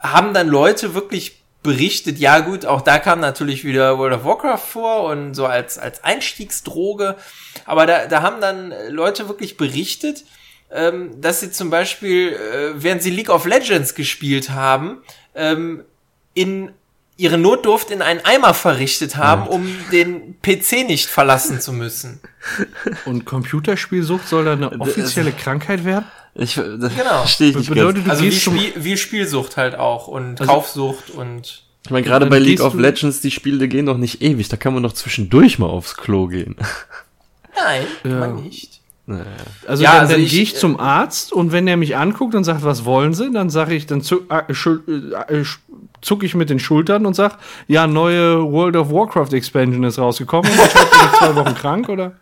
haben dann Leute wirklich berichtet, ja gut, auch da kam natürlich wieder World of Warcraft vor und so als, als Einstiegsdroge. Aber da, da haben dann Leute wirklich berichtet, ähm, dass sie zum Beispiel, äh, während sie League of Legends gespielt haben, ähm, in ihre Notdurft in einen Eimer verrichtet haben, ja. um den PC nicht verlassen zu müssen. Und Computerspielsucht soll da eine offizielle Krankheit werden? Ich, das genau. verstehe ich nicht bedeutet, ganz. Also wie, Spiel, wie Spielsucht halt auch und also, Kaufsucht und ich meine, gerade bei League of Legends, die Spiele gehen doch nicht ewig, da kann man doch zwischendurch mal aufs Klo gehen. Nein, ja. man nicht. Also ja, dann, also dann gehe ich zum Arzt und wenn er mich anguckt und sagt, was wollen Sie, dann sage ich, dann zuck, äh, äh, zuck ich mit den Schultern und sag, ja, neue World of Warcraft Expansion ist rausgekommen und ich bin zwei Wochen krank, oder?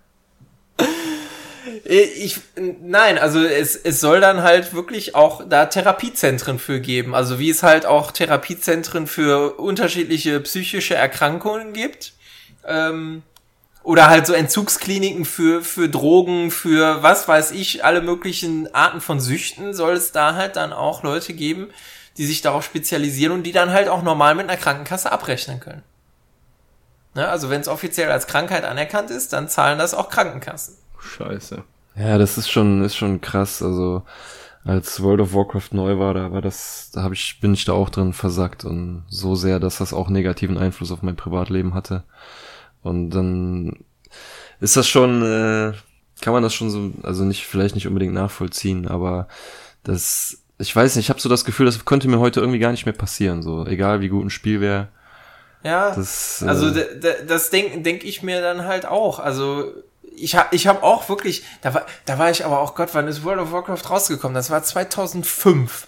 Äh, ich, nein, also es, es soll dann halt wirklich auch da Therapiezentren für geben. Also wie es halt auch Therapiezentren für unterschiedliche psychische Erkrankungen gibt. Ähm, oder halt so Entzugskliniken für, für Drogen, für was weiß ich, alle möglichen Arten von Süchten soll es da halt dann auch Leute geben, die sich darauf spezialisieren und die dann halt auch normal mit einer Krankenkasse abrechnen können. Ne? Also wenn es offiziell als Krankheit anerkannt ist, dann zahlen das auch Krankenkassen. Scheiße. Ja, das ist schon, ist schon krass. Also als World of Warcraft neu war, da war das, da habe ich, bin ich da auch drin versackt und so sehr, dass das auch negativen Einfluss auf mein Privatleben hatte. Und dann ist das schon, äh, kann man das schon so, also nicht, vielleicht nicht unbedingt nachvollziehen, aber das, ich weiß nicht, ich habe so das Gefühl, das könnte mir heute irgendwie gar nicht mehr passieren, so, egal wie gut ein Spiel wäre. Ja, das, äh, also das denke denk ich mir dann halt auch. Also ich habe ich hab auch wirklich, da war, da war ich aber auch, Gott, wann ist World of Warcraft rausgekommen? Das war 2005.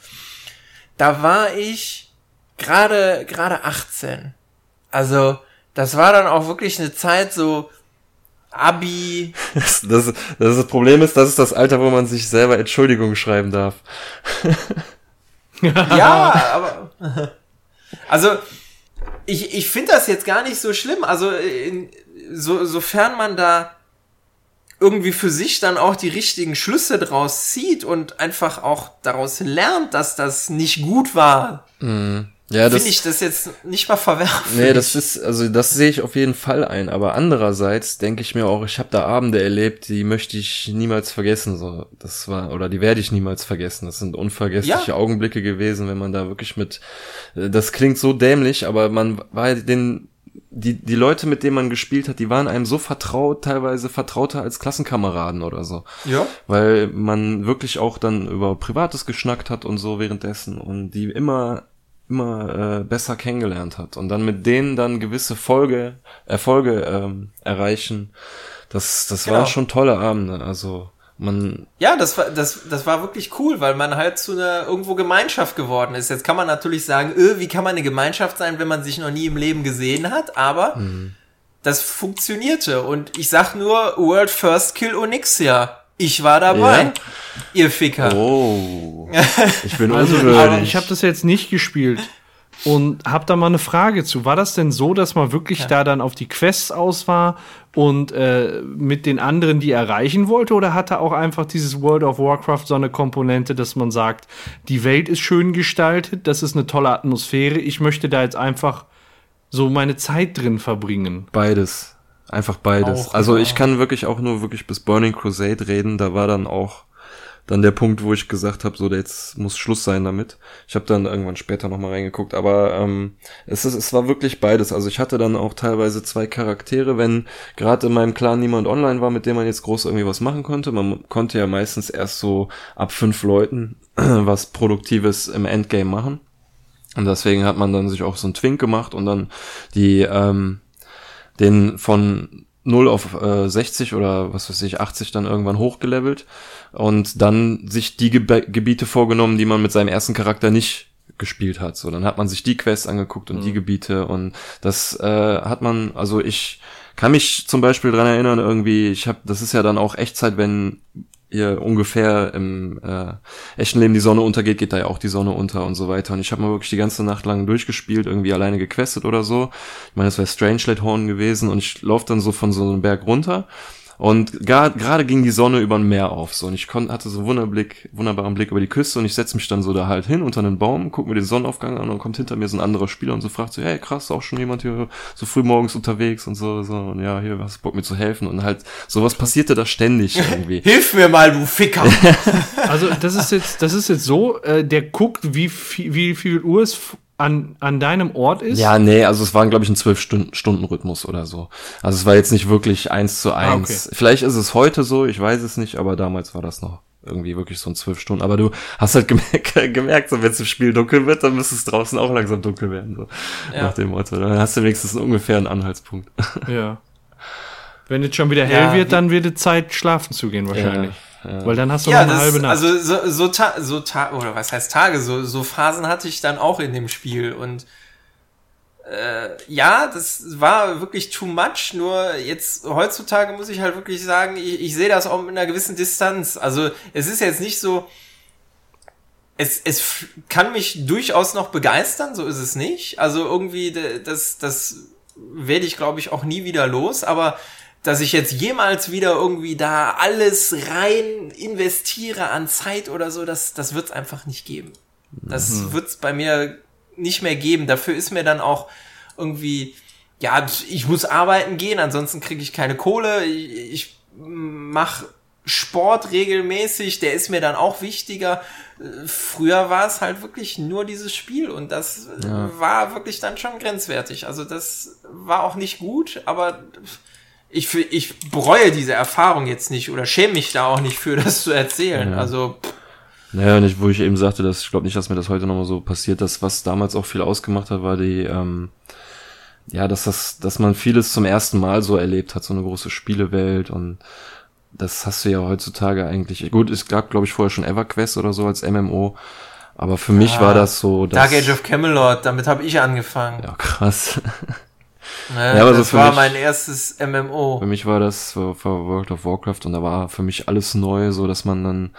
Da war ich gerade gerade 18. Also das war dann auch wirklich eine Zeit so Abi. Das, das, das, das Problem ist, das ist das Alter, wo man sich selber Entschuldigung schreiben darf. ja, aber also ich, ich finde das jetzt gar nicht so schlimm. Also in, so, sofern man da irgendwie für sich dann auch die richtigen Schlüsse draus zieht und einfach auch daraus lernt, dass das nicht gut war. Mhm. Ja, finde ich das jetzt nicht mal verwerfen. Nee, das ist, also das sehe ich auf jeden Fall ein. Aber andererseits denke ich mir auch, ich habe da Abende erlebt, die möchte ich niemals vergessen. So, das war, oder die werde ich niemals vergessen. Das sind unvergessliche ja. Augenblicke gewesen, wenn man da wirklich mit. Das klingt so dämlich, aber man war den. Die, die Leute, mit denen man gespielt hat, die waren einem so vertraut, teilweise vertrauter als Klassenkameraden oder so. Ja. Weil man wirklich auch dann über Privates geschnackt hat und so währenddessen und die immer immer äh, besser kennengelernt hat und dann mit denen dann gewisse Folge, Erfolge ähm, erreichen. Das, das genau. waren schon tolle Abende. Also man. Ja, das war, das, das war wirklich cool, weil man halt zu einer irgendwo Gemeinschaft geworden ist. Jetzt kann man natürlich sagen, öh, wie kann man eine Gemeinschaft sein, wenn man sich noch nie im Leben gesehen hat, aber mhm. das funktionierte. Und ich sag nur World First Kill Onyxia. Ich war dabei, ja? ihr Ficker. Oh. Ich bin also, ungewöhnlich. Ich habe das jetzt nicht gespielt und habe da mal eine Frage zu. War das denn so, dass man wirklich ja. da dann auf die Quests aus war und äh, mit den anderen die erreichen wollte? Oder hatte auch einfach dieses World of Warcraft so eine Komponente, dass man sagt, die Welt ist schön gestaltet, das ist eine tolle Atmosphäre, ich möchte da jetzt einfach so meine Zeit drin verbringen? Beides. Einfach beides. Auch, also ja. ich kann wirklich auch nur wirklich bis Burning Crusade reden. Da war dann auch dann der Punkt, wo ich gesagt habe, so jetzt muss Schluss sein damit. Ich habe dann irgendwann später nochmal reingeguckt, aber ähm, es, ist, es war wirklich beides. Also ich hatte dann auch teilweise zwei Charaktere, wenn gerade in meinem Clan niemand online war, mit dem man jetzt groß irgendwie was machen konnte. Man konnte ja meistens erst so ab fünf Leuten was Produktives im Endgame machen. Und deswegen hat man dann sich auch so ein Twink gemacht und dann die ähm, den von 0 auf äh, 60 oder was weiß ich, 80 dann irgendwann hochgelevelt und dann sich die Gebe Gebiete vorgenommen, die man mit seinem ersten Charakter nicht gespielt hat. So, dann hat man sich die Quests angeguckt und mhm. die Gebiete und das äh, hat man, also ich kann mich zum Beispiel dran erinnern, irgendwie, ich habe, das ist ja dann auch Echtzeit, wenn ihr ungefähr im äh, echten Leben die Sonne untergeht, geht da ja auch die Sonne unter und so weiter. Und ich habe mal wirklich die ganze Nacht lang durchgespielt, irgendwie alleine gequestet oder so. Ich meine, das wäre Strangelet Horn gewesen und ich laufe dann so von so einem Berg runter und gerade ging die Sonne über ein Meer auf, so und ich konnte, hatte so einen Wunderblick, wunderbaren Blick über die Küste und ich setze mich dann so da halt hin unter einen Baum, guck mir den Sonnenaufgang an und dann kommt hinter mir so ein anderer Spieler und so fragt so, hey krass, auch schon jemand hier so früh morgens unterwegs und so, so und ja, hier hast du Bock mir zu helfen und halt sowas passierte da ständig irgendwie. Hilf mir mal, du Ficker! also das ist jetzt, das ist jetzt so, äh, der guckt, wie viel, wie viel Uhr es an, an deinem Ort ist? Ja, nee, also es war, glaube ich, ein zwölf Stunden, Stunden Rhythmus oder so. Also es war jetzt nicht wirklich eins zu eins. Ah, okay. Vielleicht ist es heute so, ich weiß es nicht, aber damals war das noch irgendwie wirklich so ein zwölf Stunden. Aber du hast halt gemerkt, gemerkt so wenn es im Spiel dunkel wird, dann müsste es draußen auch langsam dunkel werden, so ja. nach dem Motto. Dann hast du wenigstens ungefähr einen Anhaltspunkt. Ja. Wenn jetzt schon wieder hell ja, wird, dann wird es Zeit, schlafen zu gehen wahrscheinlich. Ja. Weil dann hast du ja, noch eine das, halbe Nacht. Also so, so, ta so ta oder was heißt Tage, so, so Phasen hatte ich dann auch in dem Spiel und äh, ja, das war wirklich too much, nur jetzt heutzutage muss ich halt wirklich sagen, ich, ich sehe das auch mit einer gewissen Distanz. Also es ist jetzt nicht so, es, es kann mich durchaus noch begeistern, so ist es nicht. Also irgendwie, das, das werde ich, glaube ich, auch nie wieder los, aber dass ich jetzt jemals wieder irgendwie da alles rein investiere an Zeit oder so, das, das wird es einfach nicht geben. Das mhm. wird es bei mir nicht mehr geben. Dafür ist mir dann auch irgendwie, ja, ich muss arbeiten gehen, ansonsten kriege ich keine Kohle. Ich, ich mache Sport regelmäßig, der ist mir dann auch wichtiger. Früher war es halt wirklich nur dieses Spiel und das ja. war wirklich dann schon grenzwertig. Also das war auch nicht gut, aber ich, ich bereue diese Erfahrung jetzt nicht oder schäme mich da auch nicht für, das zu erzählen. Ja. Also. Pff. Naja, und ich, wo ich eben sagte, dass ich glaube nicht, dass mir das heute nochmal so passiert, dass was damals auch viel ausgemacht hat, war die, ähm, ja, dass das, dass man vieles zum ersten Mal so erlebt hat, so eine große Spielewelt und das hast du ja heutzutage eigentlich. Gut, es gab, glaube ich, vorher schon EverQuest oder so als MMO, aber für mich war das so. Dark Age of Camelot, damit habe ich angefangen. Ja, krass. Ja, ja aber das so war mich, mein erstes MMO. Für mich war das für, World of Warcraft und da war für mich alles neu, so dass man dann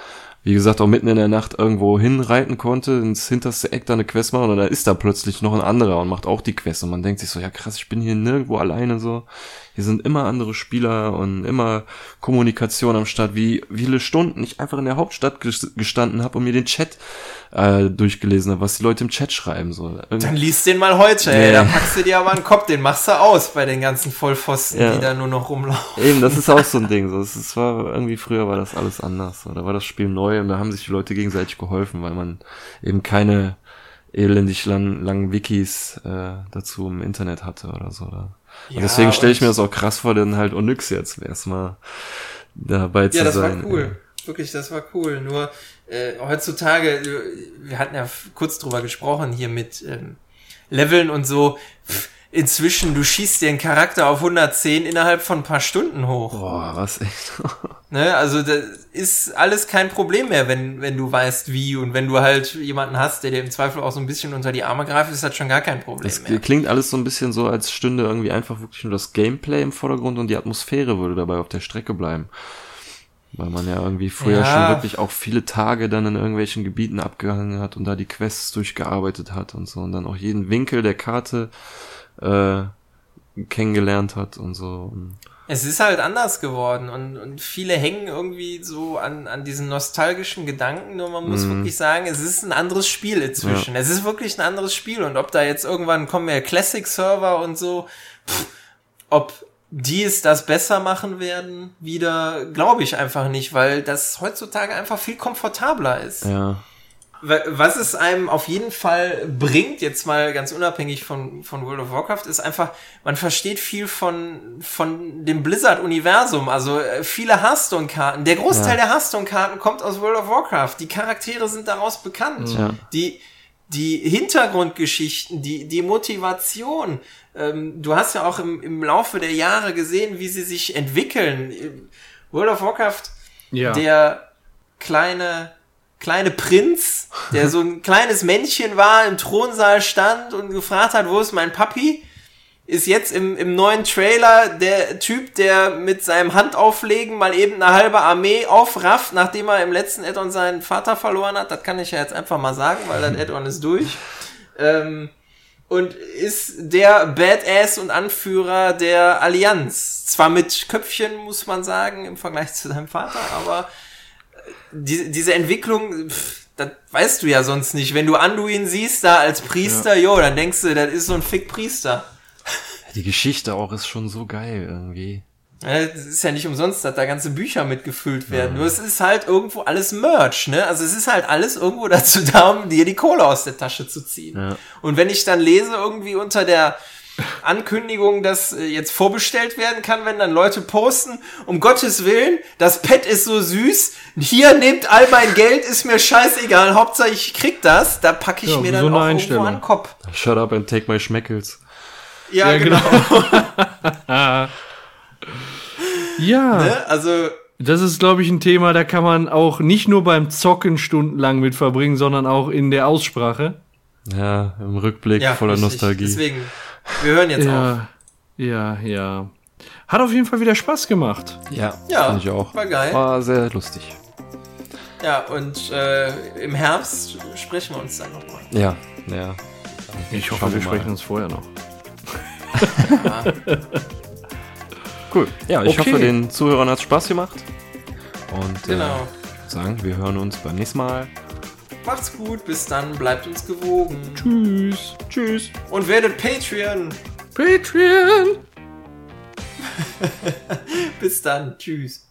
wie gesagt, auch mitten in der Nacht irgendwo hinreiten konnte, ins hinterste Eck da eine Quest machen und da ist da plötzlich noch ein anderer und macht auch die Quest und man denkt sich so, ja krass, ich bin hier nirgendwo alleine so. Hier sind immer andere Spieler und immer Kommunikation am Start, wie, viele Stunden ich einfach in der Hauptstadt gestanden habe und mir den Chat äh, durchgelesen habe, was die Leute im Chat schreiben. So. Dann liest den mal heute, ey. Da packst du dir aber einen Kopf, den machst du aus bei den ganzen Vollpfosten, ja. die da nur noch rumlaufen. Eben, das ist auch so ein Ding. So. Es war irgendwie früher war das alles anders. So. Da war das Spiel neu und da haben sich die Leute gegenseitig geholfen, weil man eben keine elendig lang, langen Wikis äh, dazu im Internet hatte oder so. Oder? Ja, und deswegen stelle ich mir das auch krass vor, denn halt Onyx jetzt erstmal dabei zu sein. Ja, das war cool. Ja. Wirklich, das war cool. Nur äh, heutzutage, wir hatten ja kurz drüber gesprochen hier mit ähm, Leveln und so. Inzwischen, du schießt dir einen Charakter auf 110 innerhalb von ein paar Stunden hoch. Boah, was echt? ne, also das ist alles kein Problem mehr, wenn, wenn du weißt wie und wenn du halt jemanden hast, der dir im Zweifel auch so ein bisschen unter die Arme greift, ist das schon gar kein Problem das mehr. klingt alles so ein bisschen so, als stünde irgendwie einfach wirklich nur das Gameplay im Vordergrund und die Atmosphäre würde dabei auf der Strecke bleiben. Weil man ja irgendwie früher ja. schon wirklich auch viele Tage dann in irgendwelchen Gebieten abgehangen hat und da die Quests durchgearbeitet hat und so und dann auch jeden Winkel der Karte äh, kennengelernt hat und so. Es ist halt anders geworden und, und viele hängen irgendwie so an, an diesen nostalgischen Gedanken, nur man muss mm. wirklich sagen, es ist ein anderes Spiel inzwischen. Ja. Es ist wirklich ein anderes Spiel und ob da jetzt irgendwann kommen ja Classic-Server und so, pff, ob die es das besser machen werden, wieder glaube ich einfach nicht, weil das heutzutage einfach viel komfortabler ist. Ja. Was es einem auf jeden Fall bringt, jetzt mal ganz unabhängig von, von World of Warcraft, ist einfach, man versteht viel von, von dem Blizzard-Universum. Also äh, viele Hearthstone-Karten. Der Großteil Ja. der Hearthstone-Karten kommt aus World of Warcraft. Die Charaktere sind daraus bekannt. Ja. Die, die Hintergrundgeschichten, die, die Motivation. Ähm, du hast ja auch im, im Laufe der Jahre gesehen, wie sie sich entwickeln. World of Warcraft Ja. der kleine kleine Prinz, der so ein kleines Männchen war, im Thronsaal stand und gefragt hat, wo ist mein Papi? Ist jetzt im, im neuen Trailer der Typ, der mit seinem Handauflegen mal eben eine halbe Armee aufrafft, nachdem er im letzten Add-on seinen Vater verloren hat. Das kann ich ja jetzt einfach mal sagen, weil das Add-on ist durch. Ähm, und ist der Badass und Anführer der Allianz. Zwar mit Köpfchen, muss man sagen, im Vergleich zu seinem Vater, aber die, diese Entwicklung, pff, das weißt du ja sonst nicht. Wenn du Anduin siehst, da als Priester, jo, dann denkst du, das ist so ein Fick-Priester. Die Geschichte auch ist schon so geil irgendwie. Ja, Das ist ja nicht umsonst, dass da ganze Bücher mitgefüllt werden. Nur es ist halt irgendwo alles Merch, ne? Also es ist halt alles irgendwo dazu da, um dir die Kohle aus der Tasche zu ziehen. Ja. Und wenn ich dann lese, irgendwie unter der Ankündigung, dass äh, jetzt vorbestellt werden kann, wenn dann Leute posten, um Gottes Willen, das Pad ist so süß, hier nehmt all mein Geld, ist mir scheißegal, Hauptsache ich krieg das, da packe ich Ja, mir dann so eine auch irgendwo an den Kopf. Shut up and take my Schmeckels. Ja, Ja, genau. Ja, Ne? Also das ist, glaube ich, ein Thema, da kann man auch nicht nur beim Zocken stundenlang mit verbringen, sondern auch in der Aussprache. Ja, im Rückblick ja, voller richtig. Nostalgie. Deswegen, wir hören jetzt auf. Ja, ja, ja. Hat auf jeden Fall wieder Spaß gemacht. Ja, Ja, fand ich auch. war geil. War sehr lustig. Ja, und äh, im Herbst sprechen wir uns dann nochmal. Ja, ja. Ich hoffe, Schauen wir mal. sprechen uns vorher noch. Cool. Ja, ich Okay. hoffe, den Zuhörern hat Spaß gemacht. Und Genau. äh, sagen, wir hören uns beim nächsten Mal. Macht's gut, bis dann, bleibt uns gewogen. Tschüss. Tschüss. Und werdet Patreon. Patreon. Bis dann, tschüss.